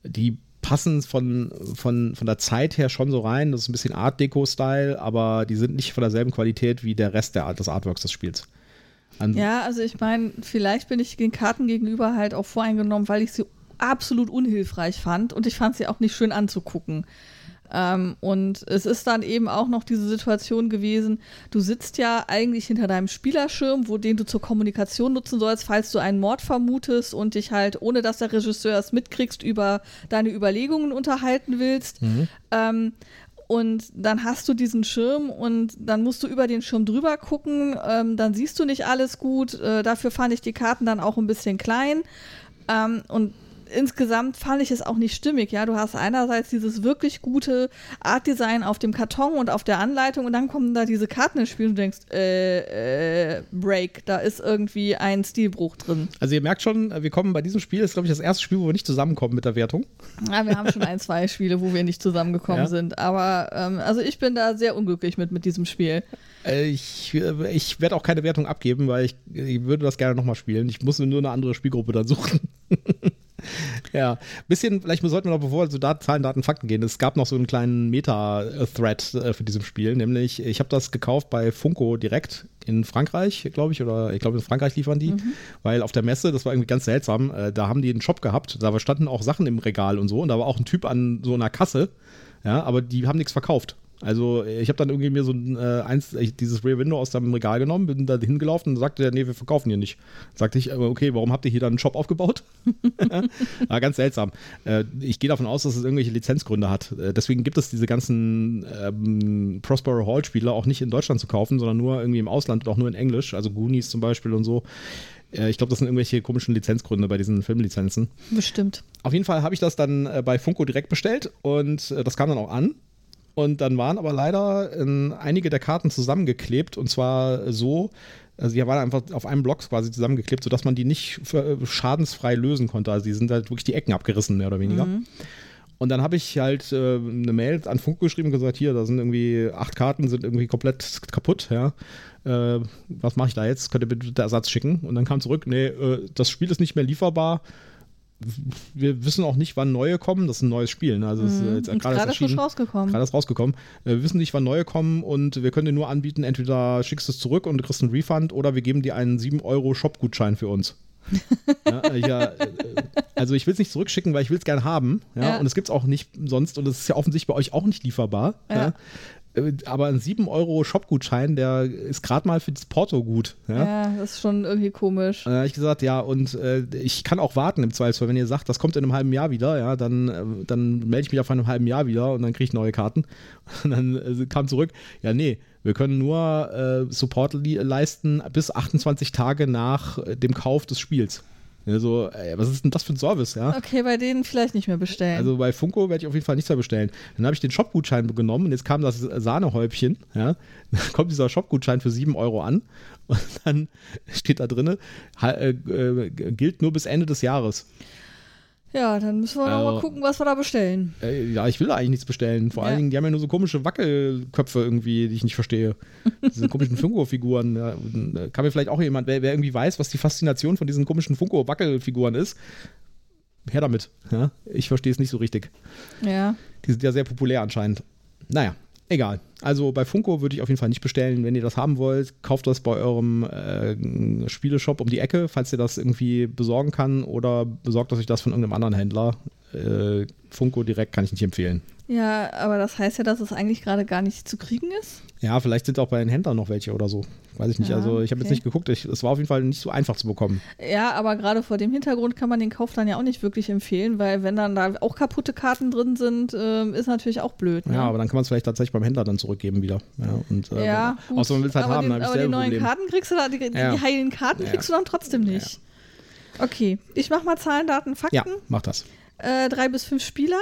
Die passen von, von, von der Zeit her schon so rein. Das ist ein bisschen Art Deco-Style, aber die sind nicht von derselben Qualität wie der Rest der, des Artworks des Spiels. An, Ja, also ich meine, vielleicht bin ich den Karten gegenüber halt auch voreingenommen, weil ich sie absolut unhilfreich fand und ich fand sie auch nicht schön anzugucken. Ähm, und es ist dann eben auch noch diese Situation gewesen, du sitzt ja eigentlich hinter deinem Spielerschirm, wo den du zur Kommunikation nutzen sollst, falls du einen Mord vermutest und dich halt, ohne dass der Regisseur es mitkriegst, über deine Überlegungen unterhalten willst. Ähm, und dann hast du diesen Schirm und dann musst du über den Schirm drüber gucken. Ähm, dann siehst du nicht alles gut. Äh, dafür fand ich die Karten dann auch ein bisschen klein. Ähm, und insgesamt fand ich es auch nicht stimmig. Ja, du hast einerseits dieses wirklich gute Artdesign auf dem Karton und auf der Anleitung und dann kommen da diese Karten ins Spiel und du denkst, äh, äh, Break, da ist irgendwie ein Stilbruch drin. Also ihr merkt schon, wir kommen bei diesem Spiel, das ist glaube ich das erste Spiel, wo wir nicht zusammenkommen mit der Wertung. Ja, wir haben schon ein, zwei Spiele, wo wir nicht zusammengekommen Ja. sind. Aber ähm, also ich bin da sehr unglücklich mit, mit diesem Spiel. Äh, Ich, äh, ich werde auch keine Wertung abgeben, weil ich, ich würde das gerne nochmal spielen. Ich muss mir nur eine andere Spielgruppe dann suchen. (laughs) ja, bisschen, vielleicht sollten wir noch, bevor wir zu Zahlen, Daten, Fakten gehen, es gab noch so einen kleinen Meta-Thread äh, für diesem Spiel, nämlich ich habe das gekauft bei Funko direkt in Frankreich, glaube ich, oder ich glaube in Frankreich liefern die, weil auf der Messe, das war irgendwie ganz seltsam, äh, da haben die einen Shop gehabt, da standen auch Sachen im Regal und so und da war auch ein Typ an so einer Kasse, ja, aber die haben nichts verkauft. Also ich habe dann irgendwie mir so ein, äh, eins, dieses Rear Window aus dem Regal genommen, bin da hingelaufen und sagte der, nee, wir verkaufen hier nicht. Sagte ich, äh, okay, warum habt ihr hier dann einen Shop aufgebaut? (laughs) War ganz seltsam. Äh, ich gehe davon aus, dass es irgendwelche Lizenzgründe hat. Äh, deswegen gibt es diese ganzen ähm, Prospero Hall Spiele auch nicht in Deutschland zu kaufen, sondern nur irgendwie im Ausland und auch nur in Englisch, also Goonies zum Beispiel und so. Äh, ich glaube, das sind irgendwelche komischen Lizenzgründe bei diesen Filmlizenzen. Bestimmt. Auf jeden Fall habe ich das dann äh, bei Funko direkt bestellt und das kam dann auch an. Und dann waren aber leider äh, einige der Karten zusammengeklebt und zwar so, also die waren einfach auf einem Block quasi zusammengeklebt, sodass man die nicht äh, schadensfrei lösen konnte. Also die sind halt wirklich die Ecken abgerissen, mehr oder weniger. Mhm. Und dann habe ich halt äh, eine Mail an Funk geschrieben und gesagt, hier, da sind irgendwie acht Karten, sind irgendwie komplett kaputt, ja. Äh, was mache ich da jetzt? Könnt ihr bitte den Ersatz schicken? Und dann kam zurück, nee, äh, das Spiel ist nicht mehr lieferbar wir wissen auch nicht, wann neue kommen. Das ist ein neues Spiel. Ne? Also mhm. ist jetzt gerade ist rausgekommen. Gerade ist rausgekommen. Wir wissen nicht, wann neue kommen und wir können dir nur anbieten, entweder schickst du es zurück und du kriegst einen Refund oder wir geben dir einen 7 Euro Shop-Gutschein für uns. (laughs) ja, ja, äh, also ich will es nicht zurückschicken, weil ich will es gerne haben. Ja? ja. Und es gibt es auch nicht sonst und es ist ja offensichtlich bei euch auch nicht lieferbar. Ja. Äh, aber ein 7 Euro Shop-Gutschein, der ist gerade mal für das Porto gut. Ja? ja, das ist schon irgendwie komisch. Da habe ich gesagt, ja, und äh, ich kann auch warten im Zweifelsfall. Wenn ihr sagt, das kommt in einem halben Jahr wieder, ja, dann, äh, dann melde ich mich auf einem halben Jahr wieder und dann kriege ich neue Karten. (laughs) Und dann äh, kam zurück, ja, nee, wir können nur äh, Support leisten bis 28 Tage nach äh, dem Kauf des Spiels. Also, ey, was ist denn das für ein Service, ja? Okay, bei denen vielleicht nicht mehr bestellen. Also bei Funko werde ich auf jeden Fall nichts mehr bestellen. Dann habe ich den Shopgutschein genommen und jetzt kam das Sahnehäubchen, ja. (laughs) Dann kommt dieser Shopgutschein für 7 Euro an und dann (laughs) steht da drin, äh, äh, gilt nur bis Ende des Jahres. Ja, dann müssen wir also, mal gucken, was wir da bestellen. Äh, ja, ich will da eigentlich nichts bestellen. Vor ja. allen Dingen, die haben ja nur so komische Wackelköpfe irgendwie, die ich nicht verstehe. Diese komischen (laughs) Funko-Figuren. Ja, äh, kann mir vielleicht auch jemand, wer, wer, irgendwie weiß, was die Faszination von diesen komischen Funko-Wackelfiguren ist, her damit. Ja? Ich verstehe es nicht so richtig. Ja. Die sind ja sehr populär anscheinend. Naja, egal. Also bei Funko würde ich auf jeden Fall nicht bestellen. Wenn ihr das haben wollt, kauft das bei eurem äh, Spieleshop um die Ecke, falls ihr das irgendwie besorgen kann, oder besorgt euch das von irgendeinem anderen Händler. Äh, Funko direkt kann ich nicht empfehlen. Ja, aber das heißt ja, dass es eigentlich gerade gar nicht zu kriegen ist. Ja, vielleicht sind auch bei den Händlern noch welche oder so. Weiß ich nicht. Ja, also ich habe okay. jetzt nicht geguckt. es war auf jeden Fall nicht so einfach zu bekommen. Ja, aber gerade vor dem Hintergrund kann man den Kauf dann ja auch nicht wirklich empfehlen, weil wenn dann da auch kaputte Karten drin sind, äh, ist natürlich auch blöd. Ne? Ja, aber dann kann man es vielleicht tatsächlich beim Händler dann zurückgeben wieder. Ja, und, äh, ja gut. außer man will es halt aber haben. Den, aber die neuen Problem. Karten kriegst du da, die, ja. die heilen Karten kriegst du dann trotzdem nicht. Okay, ich mach mal Zahlen, Daten, Fakten. Ja, mach das. Äh, drei bis fünf Spieler.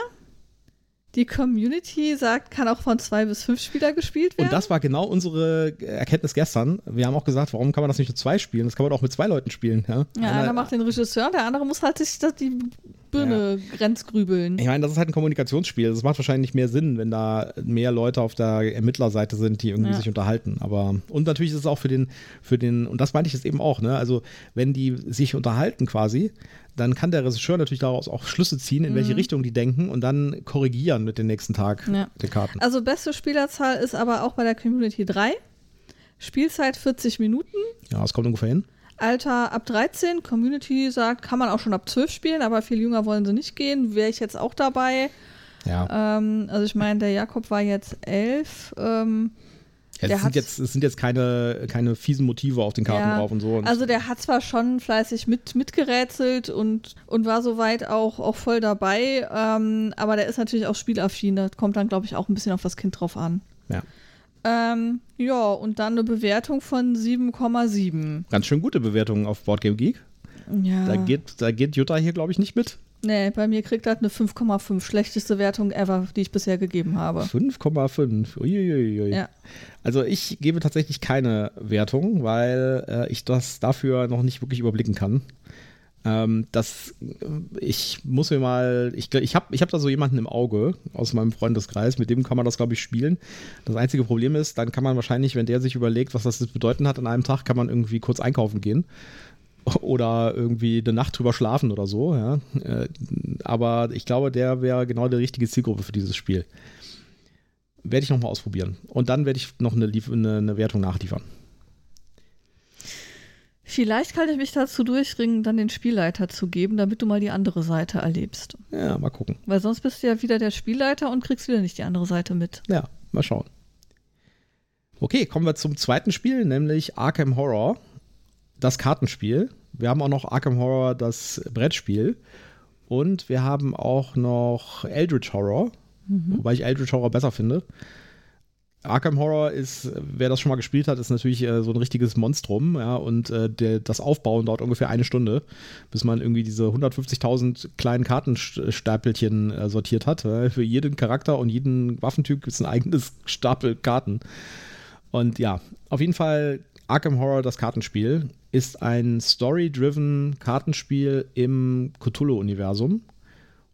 Die Community sagt, kann auch von zwei bis fünf Spieler gespielt werden. Und das war genau unsere Erkenntnis gestern. Wir haben auch gesagt, warum kann man das nicht mit zwei spielen? Das kann man auch mit zwei Leuten spielen. Ja, ja einer, einer macht den Regisseur, der andere muss halt sich die Birne ja. grenzgrübeln. Ich meine, das ist halt ein Kommunikationsspiel. Das macht wahrscheinlich mehr Sinn, wenn da mehr Leute auf der Ermittlerseite sind, die irgendwie ja. sich unterhalten. Aber und natürlich ist es auch für den, für den, und das meinte ich jetzt eben auch, ne? Also wenn die sich unterhalten quasi, dann kann der Regisseur natürlich daraus auch Schlüsse ziehen, in mhm. welche Richtung die denken und dann korrigieren mit dem nächsten Tag ja. der Karten. Also beste Spielerzahl ist aber auch bei der Community 3. Spielzeit 40 Minuten. Ja, es kommt ungefähr hin. Alter ab 13. Community sagt, kann man auch schon ab 12 spielen, aber viel jünger wollen sie nicht gehen. Wäre ich jetzt auch dabei. Ja. Ähm, also ich meine, der Jakob war jetzt 11. Ähm, ja, es, sind jetzt, es sind jetzt keine, keine fiesen Motive auf den Karten ja, drauf und so. Und also der hat zwar schon fleißig mit, mitgerätselt und, und war soweit auch, auch voll dabei, ähm, aber der ist natürlich auch spielaffin. Da kommt dann, glaube ich, auch ein bisschen auf das Kind drauf an. Ja. Ähm, ja, und dann eine Bewertung von 7,7. Ganz schön gute Bewertung auf Boardgame Geek. Ja. Da geht, da geht Jutta hier, glaube ich, nicht mit. Nee, bei mir kriegt er eine 5,5. Schlechteste Wertung ever, die ich bisher gegeben habe. 5,5. Uiuiui. Ja. Also ich gebe tatsächlich keine Wertung, weil äh, ich das dafür noch nicht wirklich überblicken kann. Ähm, das, ich muss mir mal, ich, ich habe ich hab da so jemanden im Auge aus meinem Freundeskreis, mit dem kann man das, glaube ich, spielen. Das einzige Problem ist, dann kann man wahrscheinlich, wenn der sich überlegt, was das bedeuten hat, an einem Tag kann man irgendwie kurz einkaufen gehen (laughs) oder irgendwie eine Nacht drüber schlafen oder so. Ja. Äh, aber ich glaube, der wäre genau die richtige Zielgruppe für dieses Spiel. Werde ich nochmal ausprobieren. Und dann werde ich noch eine, eine, eine Wertung nachliefern. Vielleicht kann ich mich dazu durchringen, dann den Spielleiter zu geben, damit du mal die andere Seite erlebst. Ja, mal gucken. Weil sonst bist du ja wieder der Spielleiter und kriegst wieder nicht die andere Seite mit. Ja, mal schauen. Okay, kommen wir zum zweiten Spiel, nämlich Arkham Horror das Kartenspiel. Wir haben auch noch Arkham Horror, das Brettspiel. Und wir haben auch noch Eldritch Horror, mhm. wobei ich Eldritch Horror besser finde. Arkham Horror ist, wer das schon mal gespielt hat, ist natürlich äh, so ein richtiges Monstrum, ja, und äh, der, das Aufbauen dauert ungefähr eine Stunde, bis man irgendwie diese 150.000 kleinen Kartenstapelchen äh, sortiert hat. für jeden Charakter und jeden Waffentyp gibt es ein eigenes Stapel Karten. Und ja, auf jeden Fall Arkham Horror, das Kartenspiel, ist ein story-driven Kartenspiel im Cthulhu-Universum.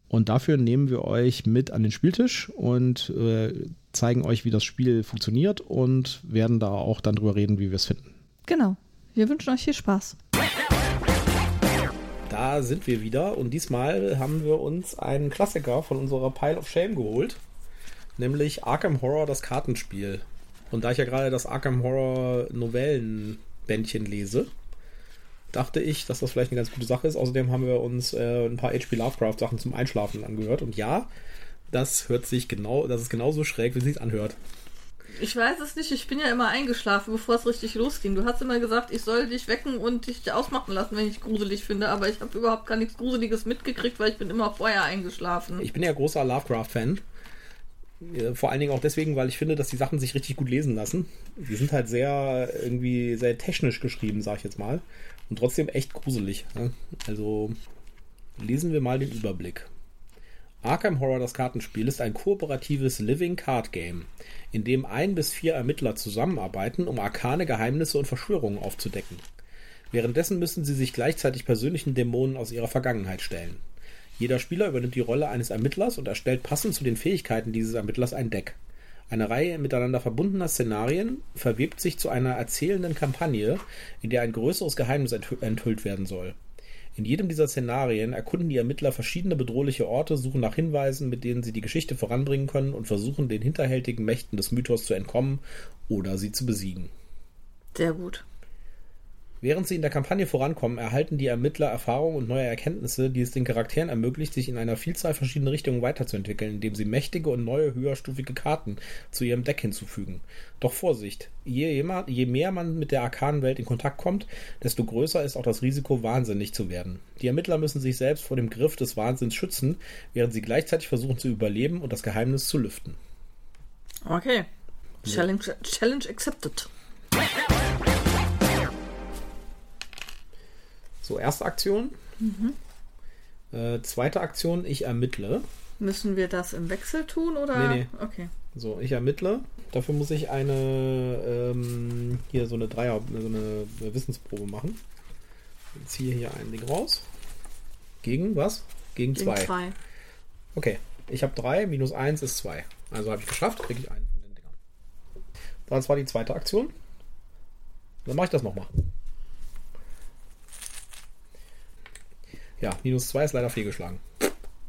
Und dafür nehmen wir euch mit an den Spieltisch und äh, zeigen euch, wie das Spiel funktioniert und werden da auch dann drüber reden, wie wir es finden. Genau. Wir wünschen euch viel Spaß. Da sind wir wieder und diesmal haben wir uns einen Klassiker von unserer Pile of Shame geholt, nämlich Arkham Horror, das Kartenspiel. Und da ich ja gerade das Arkham Horror Novellenbändchen lese, dachte ich, dass das vielleicht eine ganz gute Sache ist. Außerdem haben wir uns äh, ein paar HP Lovecraft Sachen zum Einschlafen angehört. Und ja, das hört sich genau, das ist genauso schräg, wie es sich anhört. Ich weiß es nicht, ich bin ja immer eingeschlafen, bevor es richtig losging. Du hast immer gesagt, ich soll dich wecken und dich ausmachen lassen, wenn ich gruselig finde, aber ich habe überhaupt gar nichts Gruseliges mitgekriegt, weil ich bin immer vorher eingeschlafen. Ich bin ja großer Lovecraft-Fan. Vor allen Dingen auch deswegen, weil ich finde, dass die Sachen sich richtig gut lesen lassen. Die sind halt sehr irgendwie sehr technisch geschrieben, sag ich jetzt mal. Und trotzdem echt gruselig. Ne? Also lesen wir mal den Überblick. Arkham Horror, das Kartenspiel, ist ein kooperatives Living Card Game, in dem ein bis vier Ermittler zusammenarbeiten, um arkane Geheimnisse und Verschwörungen aufzudecken. Währenddessen müssen sie sich gleichzeitig persönlichen Dämonen aus ihrer Vergangenheit stellen. Jeder Spieler übernimmt die Rolle eines Ermittlers und erstellt passend zu den Fähigkeiten dieses Ermittlers ein Deck. Eine Reihe miteinander verbundener Szenarien verwebt sich zu einer erzählenden Kampagne, in der ein größeres Geheimnis enthüllt werden soll. In jedem dieser Szenarien erkunden die Ermittler verschiedene bedrohliche Orte, suchen nach Hinweisen, mit denen sie die Geschichte voranbringen können und versuchen, den hinterhältigen Mächten des Mythos zu entkommen oder sie zu besiegen. Sehr gut. Während sie in der Kampagne vorankommen, erhalten die Ermittler Erfahrungen und neue Erkenntnisse, die es den Charakteren ermöglicht, sich in einer Vielzahl verschiedener Richtungen weiterzuentwickeln, indem sie mächtige und neue höherstufige Karten zu ihrem Deck hinzufügen. Doch Vorsicht, je, je mehr man mit der arkanen Welt in Kontakt kommt, desto größer ist auch das Risiko, wahnsinnig zu werden. Die Ermittler müssen sich selbst vor dem Griff des Wahnsinns schützen, während sie gleichzeitig versuchen zu überleben und das Geheimnis zu lüften. Okay. Challenge, Challenge accepted. So, erste Aktion. Mhm. Äh, zweite Aktion, ich ermittle. Müssen wir das im Wechsel tun oder? Nee, nee. Okay. So, ich ermittle. Dafür muss ich eine, ähm, hier so eine Dreier, so eine Wissensprobe machen. Ich ziehe hier ein Ding raus. Gegen was? Gegen, Gegen zwei. zwei. Okay, ich habe drei, minus eins ist zwei. Also habe ich geschafft, kriege ich einen von den Dingern. Das war die zweite Aktion. Dann mache ich das nochmal. Ja, minus 2 ist leider fehlgeschlagen.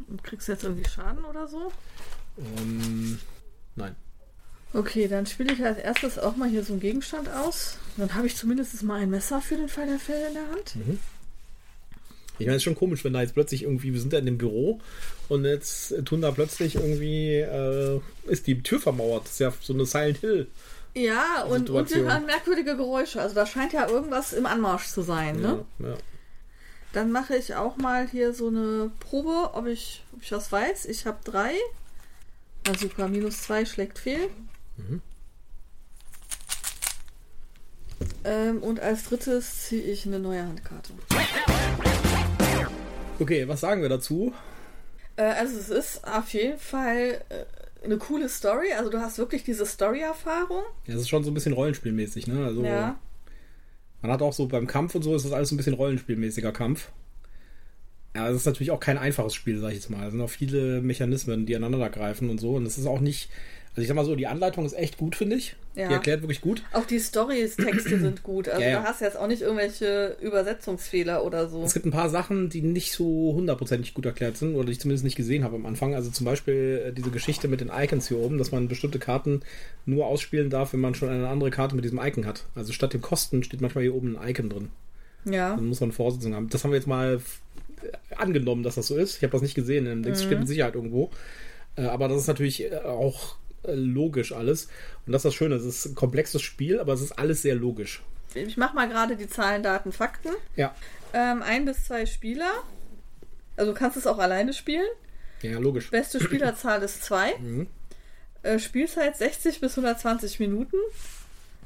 Und kriegst du jetzt irgendwie Schaden oder so? Ähm, nein. Okay, dann spiele ich als erstes auch mal hier so einen Gegenstand aus. Dann habe ich zumindest mal ein Messer für den Fall der Fälle in der Hand. Mhm. Ich meine, es ist schon komisch, wenn da jetzt plötzlich irgendwie, wir sind da in dem Büro und jetzt tun da plötzlich irgendwie, äh, ist die Tür vermauert. Das ist ja so eine Silent Hill. Ja, und, und wir hören merkwürdige Geräusche. Also da scheint ja irgendwas im Anmarsch zu sein, ne? Ja, ja. Dann mache ich auch mal hier so eine Probe, ob ich, ob ich was weiß. Ich habe drei. Na super, minus zwei schlägt fehl. Mhm. Ähm, und als drittes ziehe ich eine neue Handkarte. Okay, was sagen wir dazu? Äh, also es ist auf jeden Fall äh, eine coole Story. Also du hast wirklich diese Story-Erfahrung. Ja, es ist schon so ein bisschen rollenspielmäßig, ne? Also ja. Man hat auch so beim Kampf und so ist das alles ein bisschen rollenspielmäßiger Kampf. Ja, es ist natürlich auch kein einfaches Spiel, sag ich jetzt mal. Es sind auch viele Mechanismen, die aneinander greifen und so. Und es ist auch nicht, also ich sag mal so, die Anleitung ist echt gut, finde ich. Ja. Die erklärt wirklich gut. Auch die Stories-Texte (clears throat) sind gut. Also ja, ja. da hast du jetzt auch nicht irgendwelche Übersetzungsfehler oder so. Es gibt ein paar Sachen, die nicht so hundertprozentig gut erklärt sind oder die ich zumindest nicht gesehen habe am Anfang. Also zum Beispiel äh, diese Geschichte mit den Icons hier oben, dass man bestimmte Karten nur ausspielen darf, wenn man schon eine andere Karte mit diesem Icon hat. Also statt dem Kosten steht manchmal hier oben ein Icon drin. Ja. Dann muss man Vorsitzung haben. Das haben wir jetzt mal angenommen, dass das so ist. Ich habe das nicht gesehen. Im mhm. steht mit Sicherheit irgendwo. Äh, aber das ist natürlich auch äh, logisch alles. Und das ist das Schöne, es ist ein komplexes Spiel, aber es ist alles sehr logisch. Ich mache mal gerade die Zahlen, Daten, Fakten. Ja. Ähm, ein bis zwei Spieler. Also du kannst es auch alleine spielen. Ja, logisch. Beste Spielerzahl ist zwei. Mhm. Äh, Spielzeit 60 bis 120 Minuten.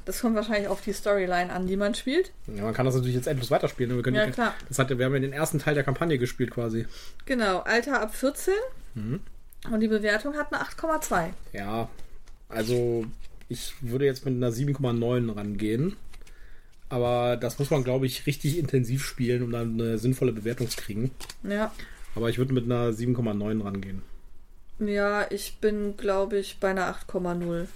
Das kommt wahrscheinlich auf die Storyline an, die man spielt. Ja, man kann das natürlich jetzt endlos weiterspielen. Wir können Ja, klar. Das hat, wir haben ja den ersten Teil der Kampagne gespielt quasi. Genau, Alter ab 14. Mhm. Und die Bewertung hat eine 8,2. Ja, also ich würde jetzt mit einer 7,9 rangehen. Aber das muss man, glaube ich, richtig intensiv spielen, um dann eine sinnvolle Bewertung zu kriegen. Ja. Aber ich würde mit einer 7,9 rangehen. Ja, ich bin, glaube ich, bei einer 8,0.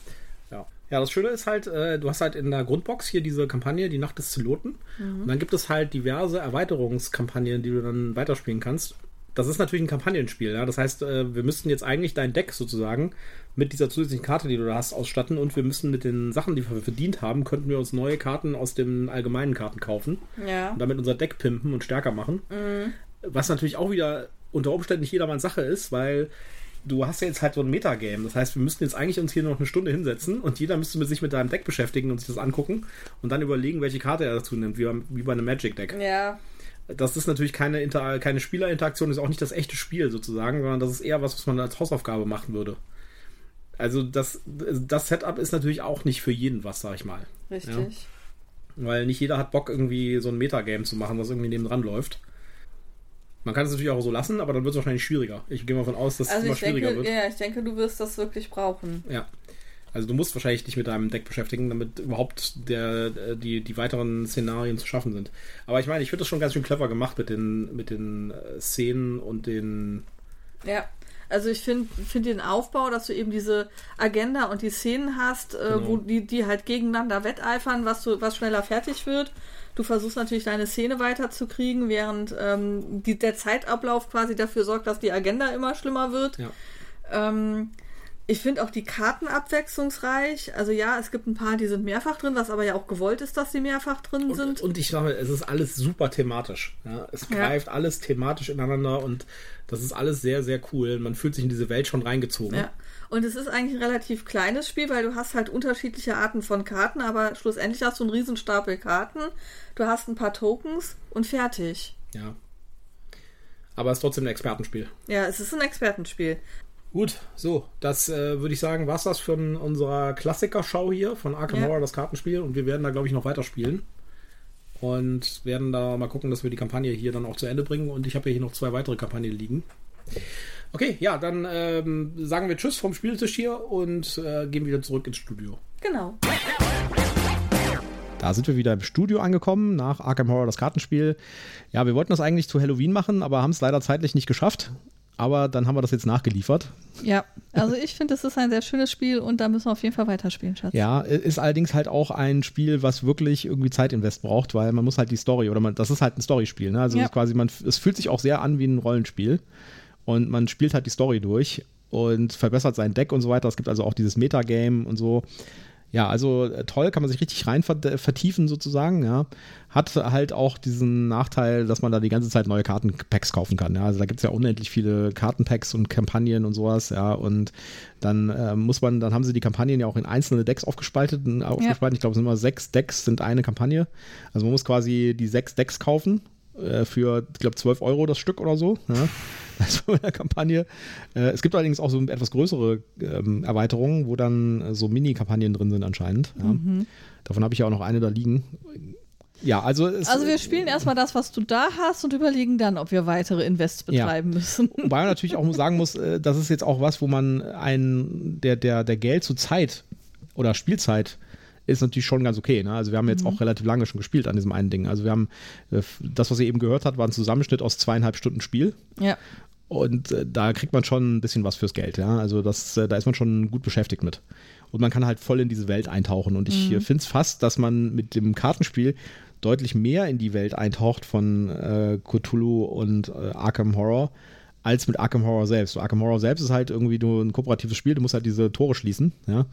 Ja. Ja, das Schöne ist halt, äh, du hast halt in der Grundbox hier diese Kampagne, die Nacht des Zeloten. Und dann gibt es halt diverse Erweiterungskampagnen, die du dann weiterspielen kannst. Das ist natürlich ein Kampagnenspiel, ja. Das heißt, äh, wir müssten jetzt eigentlich dein Deck sozusagen mit dieser zusätzlichen Karte, die du da hast, ausstatten und wir müssen mit den Sachen, die wir verdient haben, könnten wir uns neue Karten aus den allgemeinen Karten kaufen Ja. und damit unser Deck pimpen und stärker machen. Was natürlich auch wieder unter Umständen nicht jedermanns Sache ist, weil du hast ja jetzt halt so ein Metagame. Das heißt, wir müssten jetzt eigentlich uns hier noch eine Stunde hinsetzen und jeder müsste mit sich mit deinem Deck beschäftigen und sich das angucken und dann überlegen, welche Karte er dazu nimmt, wie, beim- wie bei einem Magic-Deck. Ja. Das ist natürlich keine, Inter keine Spielerinteraktion, ist auch nicht das echte Spiel sozusagen, sondern das ist eher was, was man als Hausaufgabe machen würde. Also das, das Setup ist natürlich auch nicht für jeden was, sag ich mal. Richtig. Weil nicht jeder hat Bock, irgendwie so ein Metagame zu machen, was irgendwie neben dran läuft. Man kann es natürlich auch so lassen, aber dann wird es wahrscheinlich schwieriger. Ich gehe mal von aus, dass es Also immer ich schwieriger denke, wird. ja, ich denke, du wirst das wirklich brauchen. Ja. Also du musst wahrscheinlich dich mit deinem Deck beschäftigen, damit überhaupt der, äh, die, die weiteren Szenarien zu schaffen sind. Aber ich meine, ich finde das schon ganz schön clever gemacht mit den, mit den äh, Szenen und den. Ja. Also ich finde find den Aufbau, dass du eben diese Agenda und die Szenen hast, äh, Genau. wo die, die halt gegeneinander wetteifern, was du, was schneller fertig wird. Du versuchst natürlich deine Szene weiterzukriegen, während ähm, die, der Zeitablauf quasi dafür sorgt, dass die Agenda immer schlimmer wird. Ja. Ähm, ich finde auch die Karten abwechslungsreich. Also ja, es gibt ein paar, die sind mehrfach drin, was aber ja auch gewollt ist, dass sie mehrfach drin Und, sind. und ich sage, es ist alles super thematisch. Ja? Es Ja. greift alles thematisch ineinander und das ist alles sehr, sehr cool. Man fühlt sich in diese Welt schon reingezogen. Ja. Und es ist eigentlich ein relativ kleines Spiel, weil du hast halt unterschiedliche Arten von Karten, aber schlussendlich hast du einen riesen Stapel Karten. Du hast ein paar Tokens und fertig. ja. Aber es ist trotzdem ein Expertenspiel. Ja, es ist ein Expertenspiel. Gut, so, das äh, würde ich sagen, war es das von unserer Klassiker-Show hier von Arkham Ja. Horror, das Kartenspiel. Und wir werden da, glaube ich, noch weiterspielen. Und werden da mal gucken, dass wir die Kampagne hier dann auch zu Ende bringen. Und ich habe ja hier noch zwei weitere Kampagnen liegen. Okay, ja, dann ähm, sagen wir Tschüss vom Spieltisch hier und äh, gehen wieder zurück ins Studio. Genau. Da sind wir wieder im Studio angekommen, nach Arkham Horror, das Kartenspiel. Ja, wir wollten das eigentlich zu Halloween machen, aber haben es leider zeitlich nicht geschafft. Aber dann haben wir das jetzt nachgeliefert. Ja, also ich finde, es ist ein sehr schönes Spiel und da müssen wir auf jeden Fall weiterspielen, Schatz. Ja, ist allerdings halt auch ein Spiel, was wirklich irgendwie Zeitinvest braucht, weil man muss halt die Story oder man, das ist halt ein Storyspiel, ne? Also Ja. quasi man, es fühlt sich auch sehr an wie ein Rollenspiel und man spielt halt die Story durch und verbessert sein Deck und so weiter. Es gibt also auch dieses Metagame und so. Ja, also äh, toll, kann man sich richtig rein ver vertiefen sozusagen, ja. Hat halt auch diesen Nachteil, dass man da die ganze Zeit neue Kartenpacks kaufen kann, ja. Also da gibt es ja unendlich viele Kartenpacks und Kampagnen und sowas, ja. Und dann äh, muss man, dann haben sie die Kampagnen ja auch in einzelne Decks aufgespaltet, aufgespalten. Ich glaube, es sind immer sechs Decks, sind eine Kampagne. Also man muss quasi die sechs Decks kaufen äh, für, ich glaube, 12 Euro das Stück oder so. Ja. (laughs) Das war in der Kampagne. Äh, es gibt allerdings auch so etwas größere ähm, Erweiterungen, wo dann äh, so Mini-Kampagnen drin sind anscheinend. Ja. Davon habe ich ja auch noch eine da liegen. Ja, also Also wir spielen erstmal das, was du da hast und überlegen dann, ob wir weitere Invests Ja. betreiben müssen. (laughs) Wobei man natürlich auch sagen muss, das ist jetzt auch was, wo man ein, der, der, der Geld zu Zeit oder Spielzeit ist natürlich schon ganz okay. Ne? Also wir haben jetzt auch relativ lange schon gespielt an diesem einen Ding. Also wir haben, äh, das, was ihr eben gehört habt, war ein Zusammenschnitt aus zweieinhalb Stunden Spiel. Ja. Und äh, da kriegt man schon ein bisschen was fürs Geld, ja. Also das, äh, da ist man schon gut beschäftigt mit. Und man kann halt voll in diese Welt eintauchen. Und ich äh, finde es fast, dass man mit dem Kartenspiel deutlich mehr in die Welt eintaucht von äh, Cthulhu und äh, Arkham Horror als mit Arkham Horror selbst. So, Arkham Horror selbst ist halt irgendwie nur ein kooperatives Spiel, du musst halt diese Tore schließen, ja.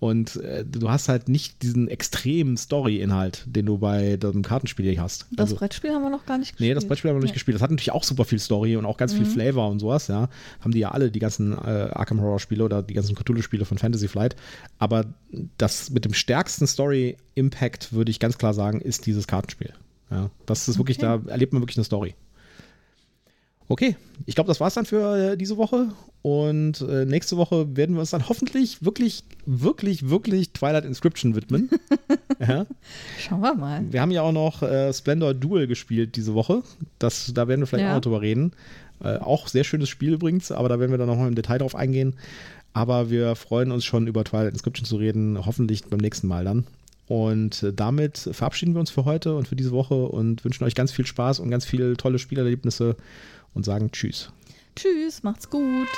Und äh, du hast halt nicht diesen extremen Story-Inhalt, den du bei dem Kartenspiel hier hast. Das Also- Brettspiel haben wir noch gar nicht gespielt. Nee, das Brettspiel haben wir noch nicht gespielt. Das hat natürlich auch super viel Story und auch ganz viel Flavor und sowas, ja. Haben die ja alle, die ganzen äh, Arkham Horror Spiele oder die ganzen Cthulhu-Spiele von Fantasy Flight. Aber das mit dem stärksten Story-Impact, würde ich ganz klar sagen, ist dieses Kartenspiel. Ja, das ist wirklich, da erlebt man wirklich eine Story. Okay, ich glaube, das war's dann für äh, diese Woche. Und äh, nächste Woche werden wir uns dann hoffentlich wirklich, wirklich, wirklich Twilight Inscription widmen. (laughs) ja. Schauen wir mal. Wir haben ja auch noch äh, Splendor Duel gespielt diese Woche. Das, da werden wir vielleicht ja. auch noch drüber reden. Äh, auch sehr schönes Spiel übrigens, aber da werden wir dann nochmal im Detail drauf eingehen. Aber wir freuen uns schon über Twilight Inscription zu reden, hoffentlich beim nächsten Mal dann. Und äh, damit verabschieden wir uns für heute und für diese Woche und wünschen euch ganz viel Spaß und ganz viele tolle Spielerlebnisse und sagen Tschüss. Tschüss, macht's gut.